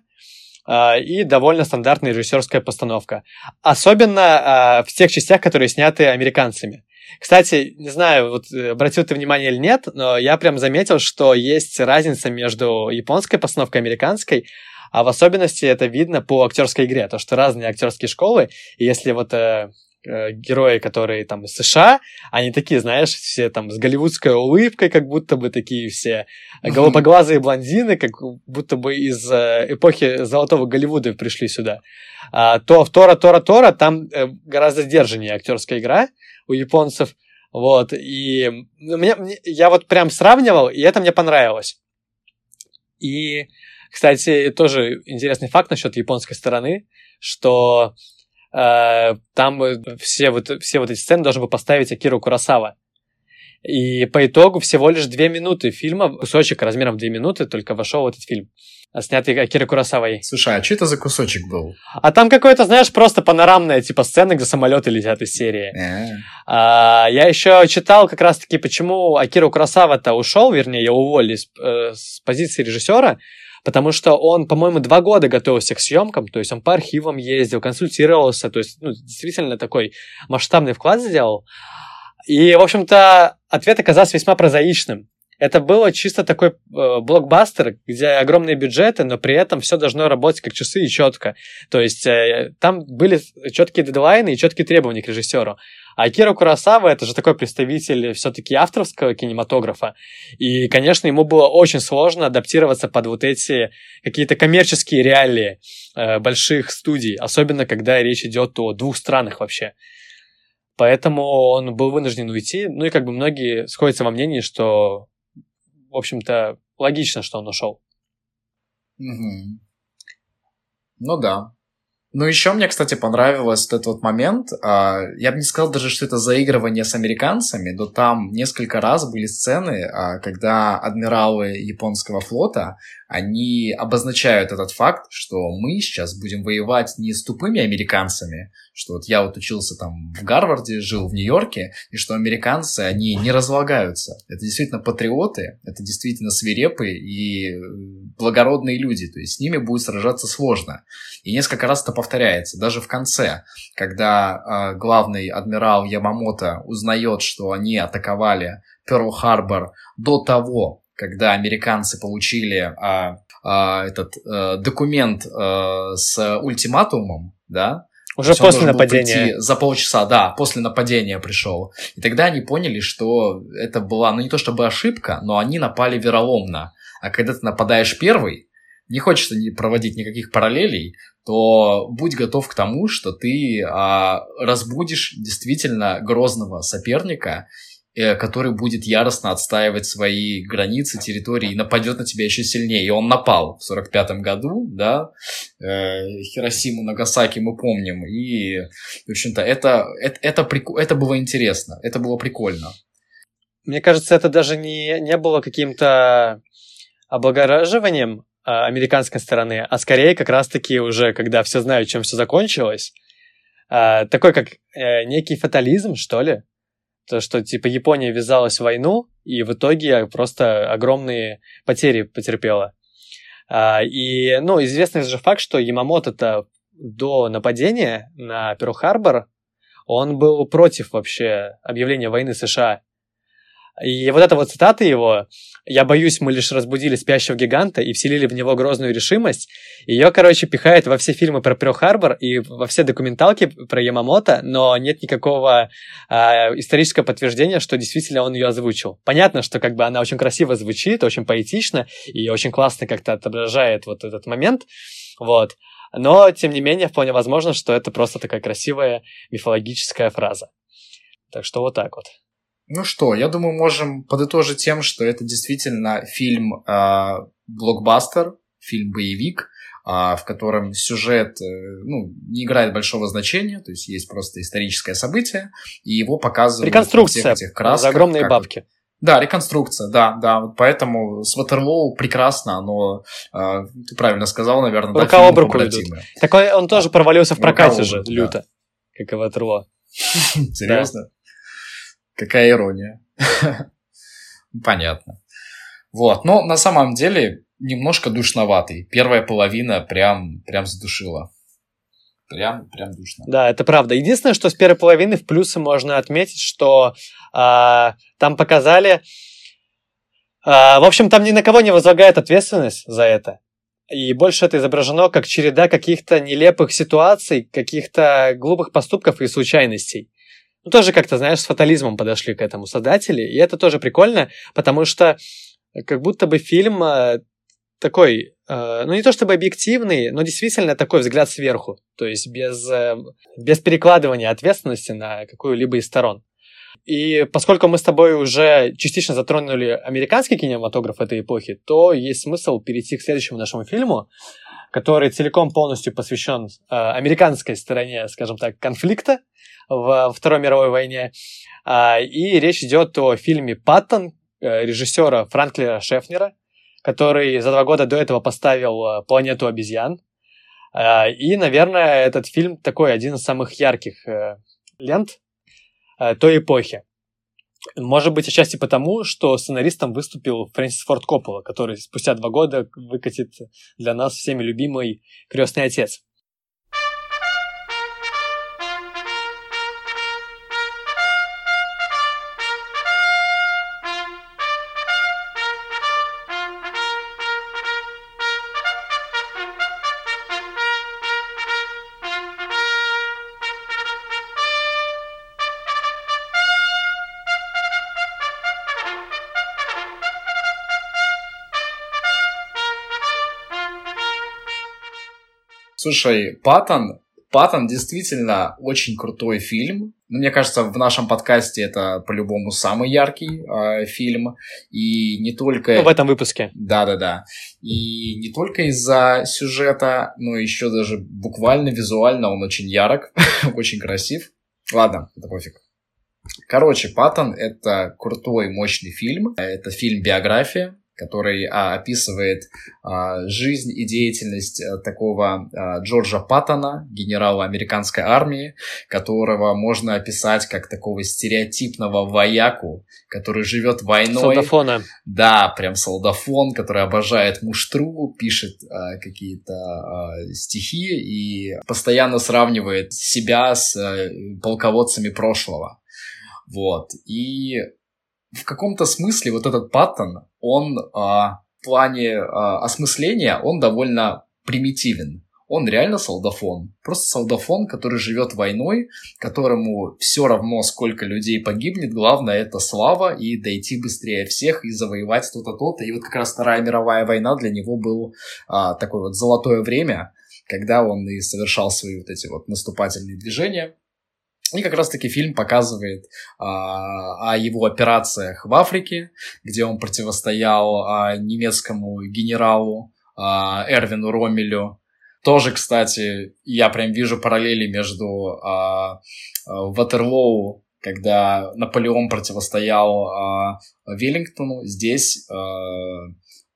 а, и довольно стандартная режиссерская постановка. Особенно а, в тех частях, которые сняты американцами. Кстати, не знаю, вот э, обратил ты внимание или нет, но я прям заметил, что есть разница между японской постановкой и американской, а в особенности это видно по актерской игре, то что разные актерские школы, и если вот э, герои, которые там из США, они такие, знаешь, все там с голливудской улыбкой, как будто бы такие все голубоглазые блондины, как будто бы из э, эпохи золотого Голливуда пришли сюда. А, то в Тора, Тора, Тора там э, гораздо сдержаннее актерская игра у японцев. Вот, и ну, мне- я вот прям сравнивал, и это мне понравилось. И, кстати, тоже интересный факт насчет японской стороны, что э, там э, все вот, все вот эти сцены должен был поставить Акиру Курасава. И по итогу всего лишь две минуты фильма, кусочек размером две минуты только вошел в этот фильм, снятый Акирой Курасавой. Слушай, а что это за кусочек был? А там какое-то, знаешь, просто панорамная типа сцена, где самолеты летят из серии. Э, А, я еще читал как раз-таки, почему Акира Курасава-то ушел, вернее, его уволили с, э, с позиции режиссера, потому что он, по-моему, два года готовился к съемкам, то есть он по архивам ездил, консультировался, то есть, ну, действительно такой масштабный вклад сделал. И, в общем-то, ответ оказался весьма прозаичным. Это было чисто такой э, блокбастер, где огромные бюджеты, но при этом все должно работать как часы и четко. То есть э, там были четкие дедлайны и четкие требования к режиссеру. А Кира Курасава это же такой представитель все-таки авторского кинематографа. И, конечно, ему было очень сложно адаптироваться под вот эти какие-то коммерческие реалии э, больших студий, особенно когда речь идет о двух странах вообще. Поэтому он был вынужден уйти. Ну и как бы многие сходятся во мнении, что, в общем-то, логично, что он ушел. Угу. Ну да. Ну, еще мне, кстати, понравилось этот вот момент. А, я бы не сказал даже, что это заигрывание с американцами, но там несколько раз были сцены, а, когда адмиралы японского флота они обозначают этот факт, что мы сейчас будем воевать не с тупыми американцами, что вот я вот учился там в Гарварде, жил в Нью-Йорке, и что американцы, они не разлагаются. Это действительно патриоты, это действительно свирепые и благородные люди, то есть с ними будет сражаться сложно. И несколько раз это повторяется, даже в конце, когда э, главный адмирал Ямамото узнает, что они атаковали Перл-Харбор до того, когда американцы получили а, а, этот а, документ а, с ультиматумом, да, уже после нападения. За полчаса, да, после нападения пришел. И тогда они поняли, что это была, ну не то чтобы ошибка, но они напали вероломно. А когда ты нападаешь первый, не хочется проводить никаких параллелей, то будь готов к тому, что ты а, разбудишь действительно грозного соперника, который будет яростно отстаивать свои границы, территории и нападет на тебя еще сильнее. И он напал в 45 году, да, э, Хиросиму, Нагасаки мы помним. И, в общем-то, это, это, это, прик... это было интересно, это было прикольно. Мне кажется, это даже не, не было каким-то облагораживанием а, американской стороны, а скорее как раз-таки уже, когда все знают, чем все закончилось, а, такой как э, некий фатализм, что ли, то, что, типа, Япония ввязалась в войну, и в итоге просто огромные потери потерпела. А, и, ну, известный же факт, что Ямамото-то до нападения на Перл-Харбор, он был против вообще объявления войны США. И вот эта вот цитата его «Я боюсь, мы лишь разбудили спящего гиганта и вселили в него грозную решимость», ее, короче, пихает во все фильмы про Перл-Харбор и во все документалки про Ямамото, но нет никакого а, исторического подтверждения, что действительно он ее озвучил. Понятно, что как бы она очень красиво звучит, очень поэтично и очень классно как-то отображает вот этот момент, вот. Но, тем не менее, вполне возможно, что это просто такая красивая мифологическая фраза. Так что вот так вот. Ну что, я думаю, можем подытожить тем, что это действительно фильм э, блокбастер, фильм-боевик, э, в котором сюжет э, ну, не играет большого значения, то есть есть просто историческое событие, и его показывают Реконструкция всех этих красках. За огромные бабки. Да, реконструкция, да, да. Поэтому с Ватерлоу прекрасно, но э, ты правильно сказал, наверное, Рука да, об руку идут. Такой он тоже провалился в прокате же, люто, как и Ватерлоу. Серьезно? Какая ирония. Понятно. Вот, но на самом деле немножко душноватый. Первая половина прям, прям задушила. Прям, прям душно. Да, это правда. Единственное, что с первой половины в плюсы можно отметить, что а, там показали... А, в общем, там ни на кого не возлагает ответственность за это. И больше это изображено как череда каких-то нелепых ситуаций, каких-то глупых поступков и случайностей ну, тоже как-то, знаешь, с фатализмом подошли к этому создатели, и это тоже прикольно, потому что как будто бы фильм э, такой, э, ну не то чтобы объективный, но действительно такой взгляд сверху, то есть без, э, без перекладывания ответственности на какую-либо из сторон. И поскольку мы с тобой уже частично затронули американский кинематограф этой эпохи, то есть смысл перейти к следующему нашему фильму, который целиком полностью посвящен э, американской стороне, скажем так, конфликта в Второй мировой войне. Э, и речь идет о фильме «Паттон» э, режиссера Франклина Шефнера, который за два года до этого поставил э, «Планету обезьян». Э, и, наверное, этот фильм такой один из самых ярких э, лент э, той эпохи. Может быть, отчасти потому, что сценаристом выступил Фрэнсис Форд Коппола, который спустя два года выкатит для нас всеми любимый «Крестный отец». Слушай, Паттон, Паттон действительно очень крутой фильм. Ну, мне кажется, в нашем подкасте это по-любому самый яркий э, фильм. И не только... Ну, в этом выпуске. Да-да-да. И не только из-за сюжета, но еще даже буквально визуально он очень ярок, очень красив. Ладно, это пофиг. Короче, Паттон — это крутой, мощный фильм. Это фильм-биография, который а, описывает а, жизнь и деятельность а, такого а, Джорджа Паттона, генерала американской армии, которого можно описать как такого стереотипного вояку, который живет войной. Солдафона. Да, прям солдафон, который обожает муштру, пишет а, какие-то а, стихи и постоянно сравнивает себя с а, полководцами прошлого. Вот. И в каком-то смысле вот этот Паттон, он а, в плане а, осмысления, он довольно примитивен. Он реально солдафон. Просто солдафон, который живет войной, которому все равно, сколько людей погибнет. Главное это слава и дойти быстрее всех и завоевать то-то, то-то. И вот как раз Вторая мировая война для него был а, такое вот золотое время, когда он и совершал свои вот эти вот наступательные движения. И как раз-таки фильм показывает а, о его операциях в Африке, где он противостоял а, немецкому генералу а, Эрвину Ромелю. Тоже, кстати, я прям вижу параллели между а, Ватерлоу, когда Наполеон противостоял а, Веллингтону. Здесь а,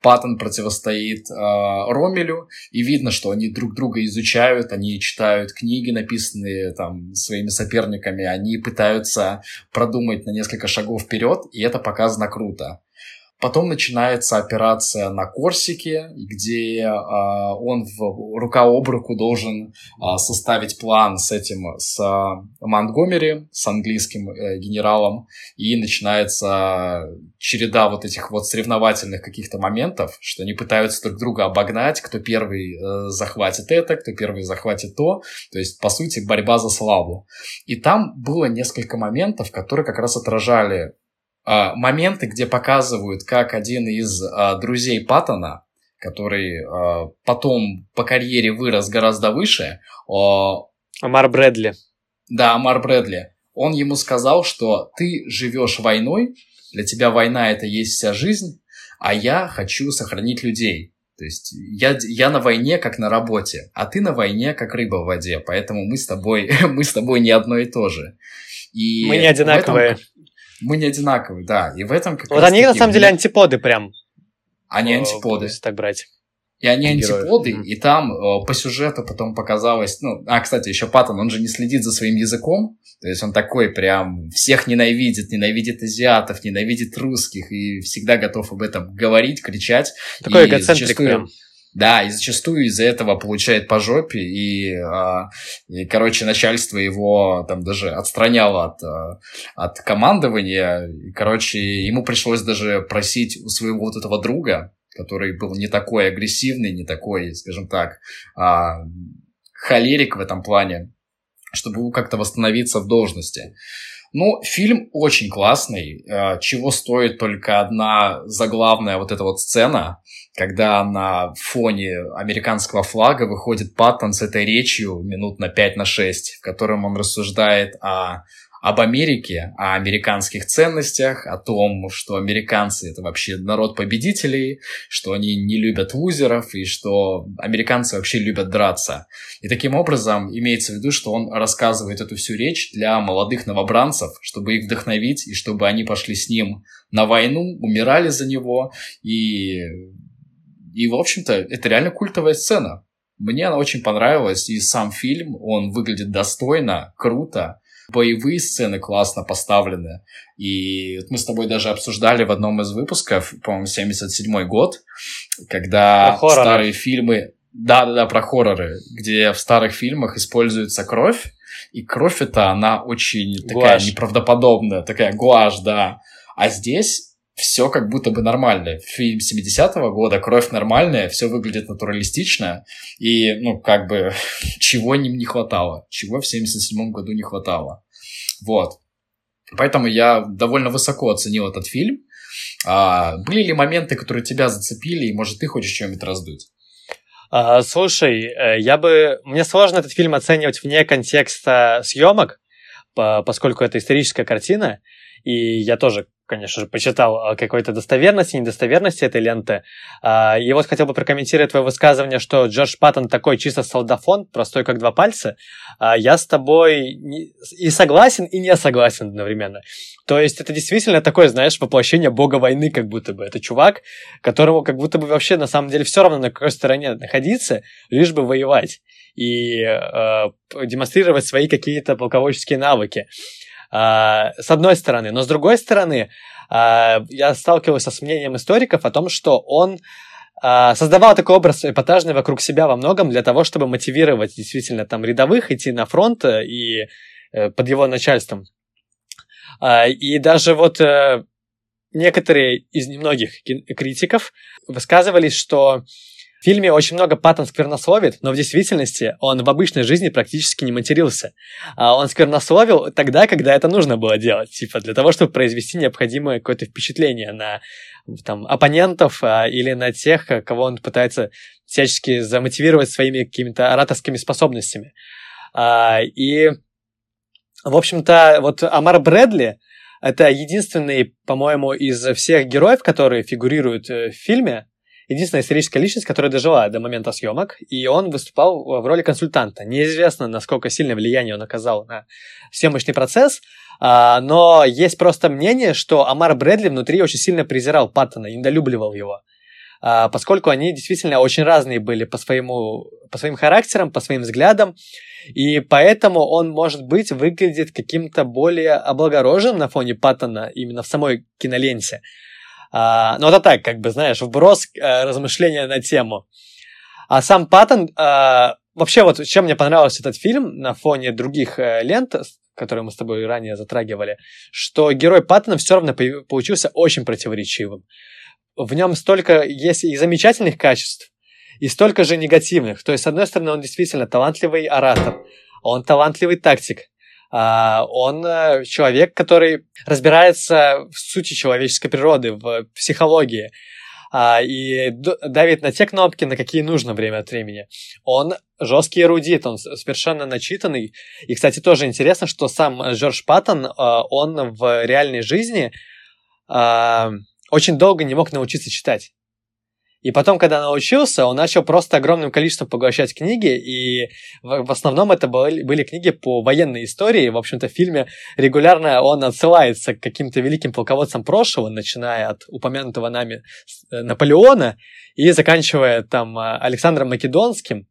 Паттон противостоит э, Ромелю, и видно, что они друг друга изучают, они читают книги, написанные там своими соперниками, они пытаются продумать на несколько шагов вперед, и это показано круто. Потом начинается операция на Корсике, где э, он в, рука об руку должен э, составить план с этим, с э, Монтгомери, с английским э, генералом, и начинается череда вот этих вот соревновательных каких-то моментов, что они пытаются друг друга обогнать, кто первый э, захватит это, кто первый захватит то, то есть, по сути, борьба за славу. И там было несколько моментов, которые как раз отражали а, моменты, где показывают, как один из а, друзей Паттона, который а, потом по карьере вырос гораздо выше, Амар Брэдли. Да, Амар Брэдли. Он ему сказал, что ты живешь войной, для тебя война это есть вся жизнь, а я хочу сохранить людей. То есть я, я на войне как на работе, а ты на войне как рыба в воде, поэтому мы с тобой, мы с тобой не одно и то же. И мы не одинаковые. Этом, мы не одинаковые, да. И в этом как Вот они на самом деле антиподы прям. Они антиподы. Если так брать. И они антиподы, mm-hmm. и там э, по сюжету потом показалось, ну, а, кстати, еще Паттон, он же не следит за своим языком, то есть он такой прям всех ненавидит, ненавидит азиатов, ненавидит русских, и всегда готов об этом говорить, кричать. Такой эгоцентрик зачастую, прям. Да, и зачастую из-за этого получает по жопе, и, а, и, короче, начальство его там даже отстраняло от, а, от командования, и, короче, ему пришлось даже просить у своего вот этого друга, который был не такой агрессивный, не такой, скажем так, а, холерик в этом плане, чтобы как-то восстановиться в должности. Ну, фильм очень классный, чего стоит только одна заглавная вот эта вот сцена, когда на фоне американского флага выходит Паттон с этой речью минут на 5 на 6, в котором он рассуждает о об Америке, о американских ценностях, о том, что американцы это вообще народ победителей, что они не любят лузеров и что американцы вообще любят драться. И таким образом имеется в виду, что он рассказывает эту всю речь для молодых новобранцев, чтобы их вдохновить и чтобы они пошли с ним на войну, умирали за него и и, в общем-то, это реально культовая сцена. Мне она очень понравилась, и сам фильм, он выглядит достойно, круто. Боевые сцены классно поставлены. И мы с тобой даже обсуждали в одном из выпусков, по-моему, 77 год, когда старые фильмы... Да-да-да, про хорроры, где в старых фильмах используется кровь, и кровь эта, она очень гуашь. такая неправдоподобная, такая гуашь, да. А здесь все как будто бы нормально. Фильм 70-го года, кровь нормальная, все выглядит натуралистично, и, ну, как бы, чего им не хватало, чего в 77-м году не хватало. Вот. Поэтому я довольно высоко оценил этот фильм. А, были ли моменты, которые тебя зацепили, и, может, ты хочешь что-нибудь раздуть? А, слушай, э, я бы... Мне сложно этот фильм оценивать вне контекста съемок, поскольку это историческая картина, и я тоже конечно же, почитал о какой-то достоверности, недостоверности этой ленты. А, и вот хотел бы прокомментировать твое высказывание, что Джордж Паттон такой чисто солдафон, простой как два пальца. А, я с тобой и согласен, и не согласен одновременно. То есть это действительно такое, знаешь, воплощение бога войны как будто бы. Это чувак, которому как будто бы вообще на самом деле все равно на какой стороне находиться, лишь бы воевать и э, демонстрировать свои какие-то полководческие навыки. А, с одной стороны. Но с другой стороны, а, я сталкивался с мнением историков о том, что он а, создавал такой образ эпатажный вокруг себя во многом для того, чтобы мотивировать действительно там рядовых идти на фронт э, и э, под его начальством. И даже вот э, некоторые из немногих критиков высказывались, что в фильме очень много Паттон сквернословит, но в действительности он в обычной жизни практически не матерился. А он сквернословил тогда, когда это нужно было делать, типа для того, чтобы произвести необходимое какое-то впечатление на там, оппонентов а, или на тех, кого он пытается всячески замотивировать своими какими-то ораторскими способностями. А, и, в общем-то, вот Амар Брэдли, это единственный, по-моему, из всех героев, которые фигурируют э, в фильме, единственная историческая личность, которая дожила до момента съемок, и он выступал в роли консультанта. Неизвестно, насколько сильное влияние он оказал на съемочный процесс, а, но есть просто мнение, что Амар Брэдли внутри очень сильно презирал Паттона, недолюбливал его. А, поскольку они действительно очень разные были по, своему, по своим характерам, по своим взглядам, и поэтому он, может быть, выглядит каким-то более облагороженным на фоне Паттона именно в самой киноленте. А, ну, это так, как бы, знаешь, вброс а, размышления на тему. А сам Паттон... А, вообще, вот чем мне понравился этот фильм на фоне других а, лент, которые мы с тобой ранее затрагивали, что герой Паттона все равно получился очень противоречивым. В нем столько есть и замечательных качеств, и столько же негативных. То есть, с одной стороны, он действительно талантливый оратор, он талантливый тактик, он э, человек, который разбирается в сути человеческой природы, в психологии, а, и давит на те кнопки, на какие нужно время от времени. Он жесткий эрудит, он совершенно начитанный. И, кстати, тоже интересно, что сам Джордж Паттон, э, он в реальной жизни а, очень долго не мог научиться читать. И потом, когда научился, он начал просто огромным количеством поглощать книги, и в, основном это были, книги по военной истории. В общем-то, в фильме регулярно он отсылается к каким-то великим полководцам прошлого, начиная от упомянутого нами э, Наполеона и заканчивая там э, Александром Македонским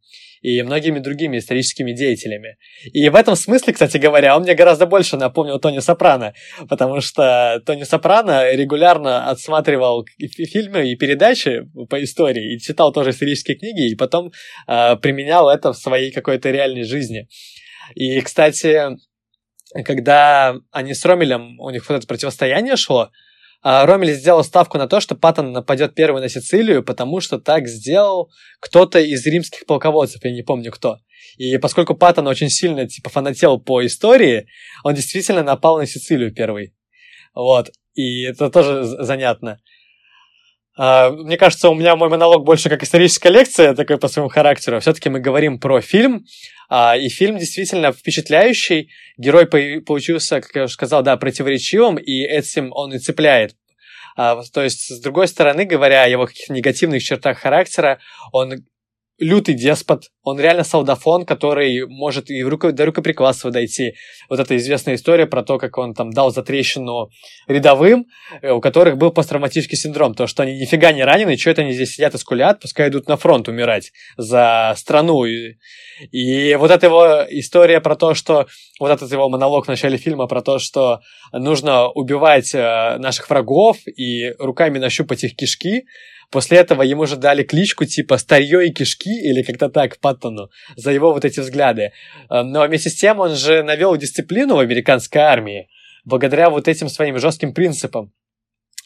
и многими другими историческими деятелями. И в этом смысле, кстати говоря, он мне гораздо больше напомнил Тони Сопрано, потому что Тони Сопрано регулярно отсматривал фильмы и передачи по истории, и читал тоже исторические книги, и потом э, применял это в своей какой-то реальной жизни. И, кстати, когда они с Ромелем, у них вот это противостояние шло, Ромель сделал ставку на то, что Паттон нападет первый на Сицилию, потому что так сделал кто-то из римских полководцев, я не помню кто. И поскольку Паттон очень сильно типа фанател по истории, он действительно напал на Сицилию первый. Вот. И это тоже занятно. Uh, мне кажется, у меня мой монолог больше как историческая лекция, такой по своему характеру. Все-таки мы говорим про фильм, uh, и фильм действительно впечатляющий. Герой получился, как я уже сказал, да, противоречивым, и этим он и цепляет. Uh, то есть, с другой стороны, говоря о его каких-то негативных чертах характера, он лютый деспот, он реально солдафон, который может и в руко, до рукоприкладства дойти. Вот эта известная история про то, как он там дал затрещину рядовым, э, у которых был посттравматический синдром, то, что они нифига не ранены, что это они здесь сидят и скулят, пускай идут на фронт умирать за страну. И, и вот эта его история про то, что вот этот его монолог в начале фильма про то, что нужно убивать э, наших врагов и руками нащупать их кишки, После этого ему же дали кличку типа «Старье и кишки» или как-то так Паттону за его вот эти взгляды. Э, но вместе с тем он же навел дисциплину в американской армии благодаря вот этим своим жестким принципам.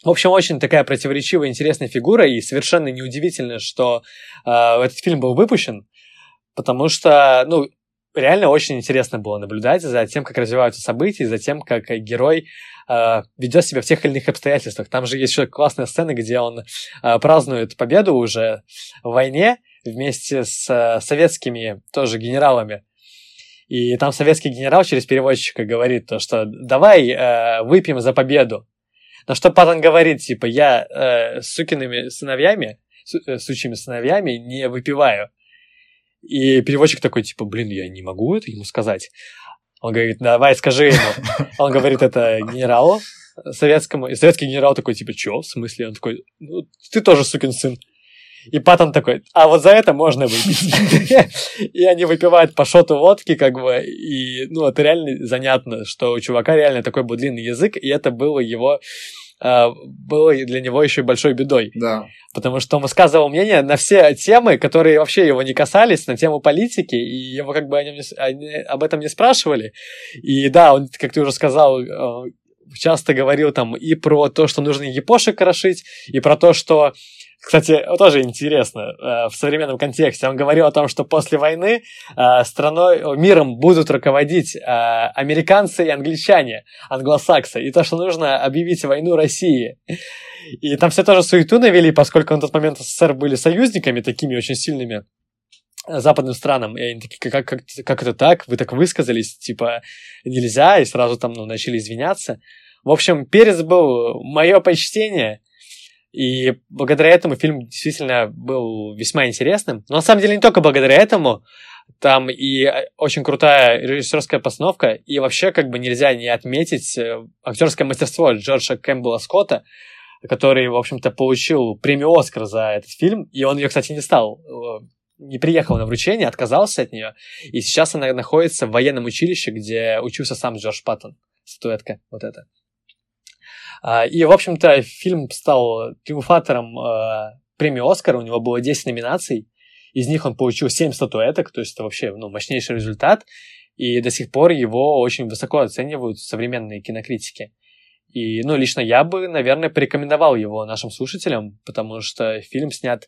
В общем, очень такая противоречивая, интересная фигура, и совершенно неудивительно, что э, этот фильм был выпущен, потому что, ну, реально очень интересно было наблюдать за тем, как развиваются события, за тем, как герой э, ведет себя в тех или иных обстоятельствах. Там же есть еще классная сцена, где он э, празднует победу уже в войне, вместе с э, советскими тоже генералами. И там советский генерал через переводчика говорит то, что давай э, выпьем за победу. На что Паттон говорит, типа, я э, с сукиными сыновьями, с, э, сучьими сыновьями не выпиваю. И переводчик такой, типа, блин, я не могу это ему сказать. Он говорит, давай, скажи ему. Он говорит это генералу советскому. И советский генерал такой, типа, чё, в смысле? Он такой, ну, ты тоже сукин сын. И Паттон такой, а вот за это можно выпить. И они выпивают по шоту водки, как бы, и, ну, это реально занятно, что у чувака реально такой был длинный язык, и это было его было для него еще большой бедой. Да. Потому что он высказывал мнение на все темы, которые вообще его не касались, на тему политики, и его как бы о нем не, они об этом не спрашивали. И да, он, как ты уже сказал, э, часто говорил там и про то, что нужно епошек крошить, и про то, что кстати, тоже интересно, э, в современном контексте он говорил о том, что после войны э, страной, миром будут руководить э, американцы и англичане, англосаксы, и то, что нужно объявить войну России. И там все тоже суету навели, поскольку на тот момент СССР были союзниками такими очень сильными западным странам, и они такие, как, как, как это так? Вы так высказались, типа, нельзя, и сразу там ну, начали извиняться. В общем, Перец был мое почтение, и благодаря этому фильм действительно был весьма интересным. Но на самом деле не только благодаря этому, там и очень крутая режиссерская постановка, и вообще как бы нельзя не отметить э, актерское мастерство Джорджа Кэмпбелла Скотта, который, в общем-то, получил премию «Оскар» за этот фильм, и он ее, кстати, не стал, э, не приехал на вручение, отказался от нее, и сейчас она находится в военном училище, где учился сам Джордж Паттон, статуэтка вот эта. А, и, в общем-то, фильм стал триумфатором а, премии «Оскар», у него было 10 номинаций, из них он получил 7 статуэток, то есть это вообще ну, мощнейший результат, и до сих пор его очень высоко оценивают современные кинокритики. И, ну, лично я бы, наверное, порекомендовал его нашим слушателям, потому что фильм снят,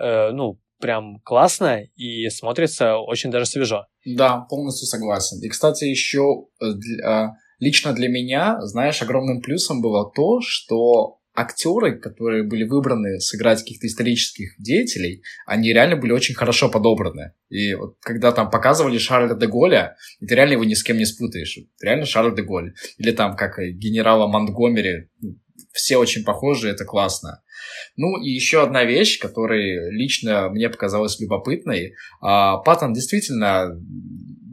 э, ну, прям классно и смотрится очень даже свежо. Да, полностью согласен. И, кстати, еще э, для, лично для меня, знаешь, огромным плюсом было то, что актеры, которые были выбраны сыграть каких-то исторических деятелей, они реально были очень хорошо подобраны. И вот когда там показывали Шарля де Голля, ты реально его ни с кем не спутаешь. Реально Шарль де Голь. Или там как генерала Монтгомери. Ну, все очень похожи, это классно. Ну и еще одна вещь, которая лично мне показалась любопытной. А, Паттон действительно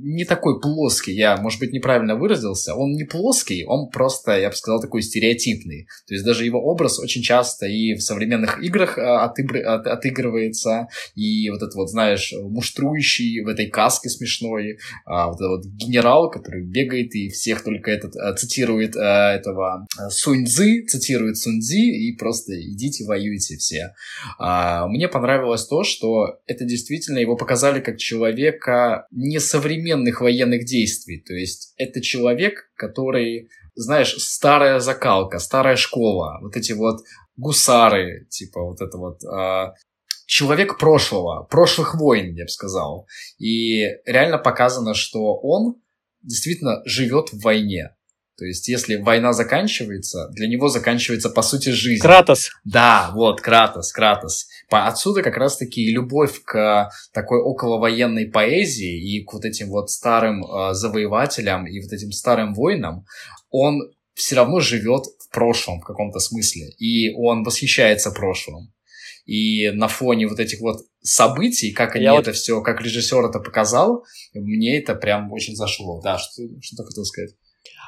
не такой плоский, я, может быть, неправильно выразился. Он не плоский, он просто, я бы сказал, такой стереотипный. То есть даже его образ очень часто и в современных играх а, отыгр... от... отыгрывается, и вот этот вот, знаешь, муштрующий в этой каске смешной, а, вот этот вот генерал, который бегает и всех только этот а, цитирует этого Суньцзы, цитирует Суньцзи, и просто идите воюйте все. Мне понравилось то, что это действительно его показали как человека несовременного современных военных действий. То есть это человек, который, знаешь, старая закалка, старая школа, вот эти вот гусары, типа вот это вот э, человек прошлого, прошлых войн, я бы сказал. И реально показано, что он действительно живет в войне. То есть, если война заканчивается, для него заканчивается, по сути, жизнь. Кратос. Да, вот, Кратос, Кратос. Отсюда как раз-таки любовь к такой околовоенной поэзии и к вот этим вот старым э, завоевателям и вот этим старым воинам, он все равно живет в прошлом в каком-то смысле, и он восхищается прошлым. И на фоне вот этих вот событий, как они Я это вот... все, как режиссер это показал, мне это прям очень зашло. Да, что, что ты хотел сказать?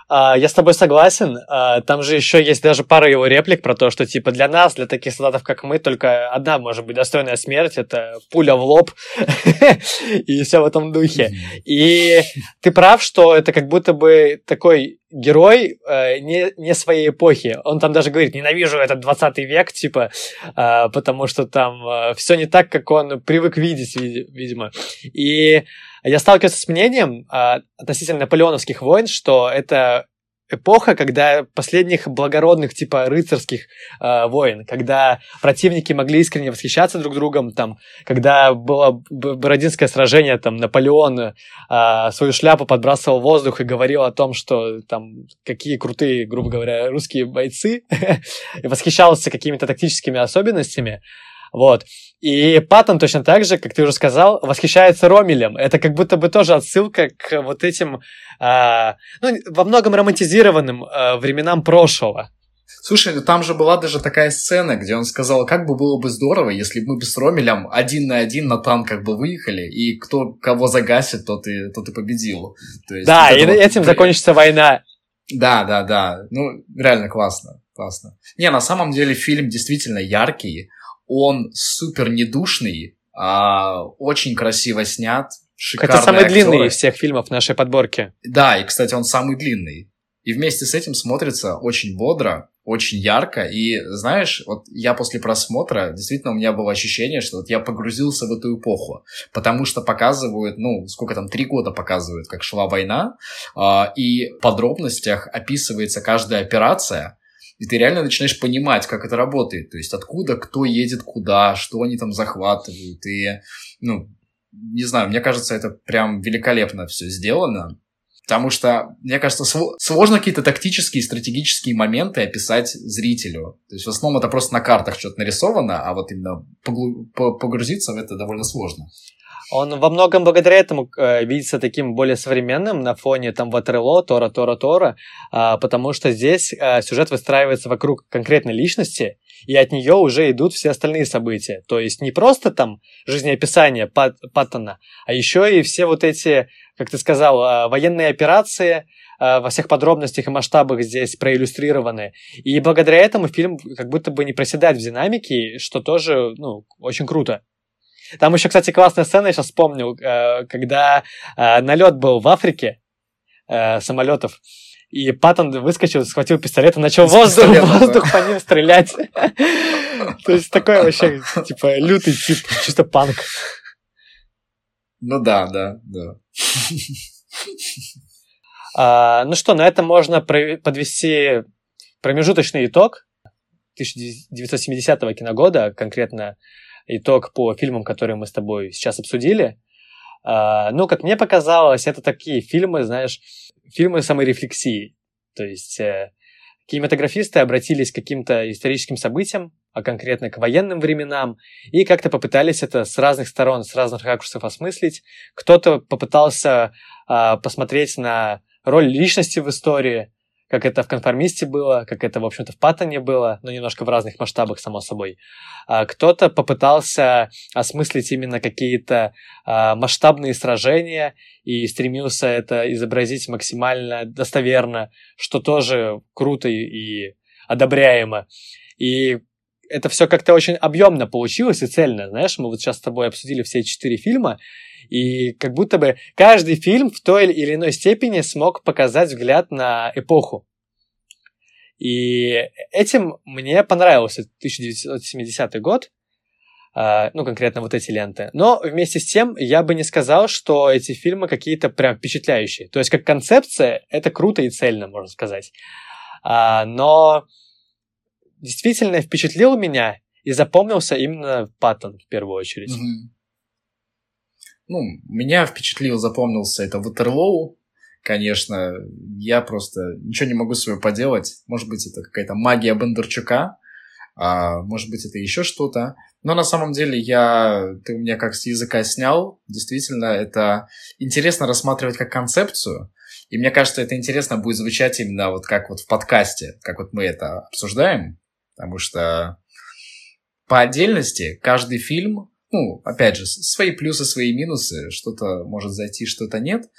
Uh, я с тобой согласен. Uh, там же еще есть даже пара его реплик про то, что типа для нас, для таких солдатов, как мы, только одна может быть достойная смерть, это пуля в лоб и все в этом духе. И ты прав, что это как будто бы такой герой э, не, не своей эпохи. Он там даже говорит, ненавижу этот 20 век, типа, э, потому что там э, все не так, как он привык видеть, видимо. И я сталкивался с мнением э, относительно наполеоновских войн, что это эпоха, когда последних благородных, типа рыцарских э, войн, когда противники могли искренне восхищаться друг другом, там, когда было Бородинское сражение, там, Наполеон э, свою шляпу подбрасывал в воздух и говорил о том, что там какие крутые, грубо говоря, русские бойцы, и восхищался какими-то тактическими особенностями. Вот. И Паттон точно так же, как ты уже сказал, восхищается Ромелем. Это как будто бы тоже отсылка к вот этим, э, ну, во многом романтизированным э, временам прошлого. Слушай, ну там же была даже такая сцена, где он сказал, как бы было бы здорово, если бы мы бы с Ромелем один на один на танках бы выехали, и кто кого загасит, тот и, тот и победил. То есть, да, вот и вот... этим закончится война. Да, да, да. Ну, реально классно. Классно. Не, на самом деле фильм действительно яркий. Он супер недушный, а, очень красиво снят. Это самый актеры. длинный из всех фильмов нашей подборки. Да, и, кстати, он самый длинный. И вместе с этим смотрится очень бодро, очень ярко. И знаешь, вот я после просмотра, действительно, у меня было ощущение, что вот я погрузился в эту эпоху. Потому что показывают, ну, сколько там, три года показывают, как шла война. Э, и в подробностях описывается каждая операция. И ты реально начинаешь понимать, как это работает. То есть откуда, кто едет куда, что они там захватывают. И, ну, не знаю, мне кажется, это прям великолепно все сделано. Потому что, мне кажется, сложно какие-то тактические, стратегические моменты описать зрителю. То есть в основном это просто на картах что-то нарисовано, а вот именно погрузиться в это довольно сложно. Он во многом благодаря этому э, видится таким более современным на фоне там Ватерло, Тора, Тора, Тора, э, потому что здесь э, сюжет выстраивается вокруг конкретной личности, и от нее уже идут все остальные события. То есть не просто там жизнеописание Пат Паттона, а еще и все вот эти, как ты сказал, э, военные операции, э, во всех подробностях и масштабах здесь проиллюстрированы. И благодаря этому фильм как будто бы не проседает в динамике, что тоже ну, очень круто. Там еще, кстати, классная сцена, я сейчас вспомнил, э, когда э, налет был в Африке э, самолетов, и Паттон выскочил, схватил пистолет и начал воздух, воздух по ним стрелять. То есть такой вообще, типа, лютый тип, чисто панк. Ну да, да, да. А, ну что, на этом можно подвести промежуточный итог 1970 киногода, конкретно итог по фильмам, которые мы с тобой сейчас обсудили. Uh, ну, как мне показалось, это такие фильмы, знаешь, фильмы саморефлексии. То есть э, кинематографисты обратились к каким-то историческим событиям, а конкретно к военным временам, и как-то попытались это с разных сторон, с разных ракурсов осмыслить. Кто-то попытался э, посмотреть на роль личности в истории, как это в конформисте было, как это, в общем-то, в Паттоне было, но немножко в разных масштабах, само собой. А кто-то попытался осмыслить именно какие-то а, масштабные сражения и стремился это изобразить максимально достоверно, что тоже круто и одобряемо. И это все как-то очень объемно получилось и цельно. Знаешь, мы вот сейчас с тобой обсудили все четыре фильма, и как будто бы каждый фильм в той или иной степени смог показать взгляд на эпоху. И этим мне понравился 1970 год, а, ну, конкретно вот эти ленты. Но вместе с тем я бы не сказал, что эти фильмы какие-то прям впечатляющие. То есть как концепция это круто и цельно, можно сказать. А, но действительно впечатлил меня и запомнился именно Паттон в первую очередь. Mm-hmm ну, меня впечатлил, запомнился это Ватерлоу, конечно, я просто ничего не могу с собой поделать. Может быть, это какая-то магия Бондарчука, а, может быть, это еще что-то. Но на самом деле я, ты у меня как с языка снял. Действительно, это интересно рассматривать как концепцию. И мне кажется, это интересно будет звучать именно вот как вот в подкасте, как вот мы это обсуждаем. Потому что по отдельности каждый фильм ну, опять же, свои плюсы, свои минусы, что-то может зайти, что-то нет,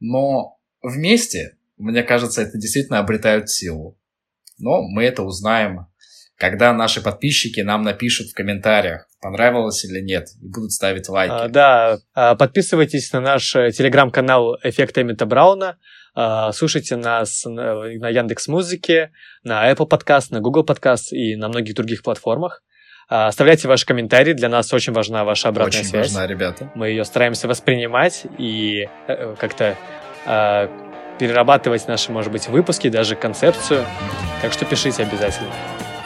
но вместе, мне кажется, это действительно обретают силу. Но мы это узнаем, когда наши подписчики нам напишут в комментариях, понравилось или нет, и будут ставить лайки. А, да, а, подписывайтесь на наш э, телеграм-канал «Эффект Эмита Брауна», слушайте нас на Яндекс Музыке, на Apple Podcast, на Google Podcast и на многих других платформах. А, оставляйте ваши комментарии, для нас очень важна ваша обратная очень связь. Очень важна, ребята. Мы ее стараемся воспринимать и э, как-то э, перерабатывать наши, может быть, выпуски, даже концепцию. Так что пишите обязательно.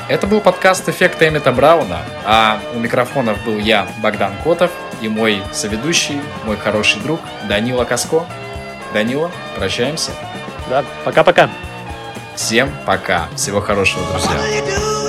Это был подкаст «Эффект Эммета Брауна», а у микрофонов был я, Богдан Котов, и мой соведущий, мой хороший друг Данила Каско. Данила, прощаемся. Да, пока-пока. Всем пока. Всего хорошего, друзья.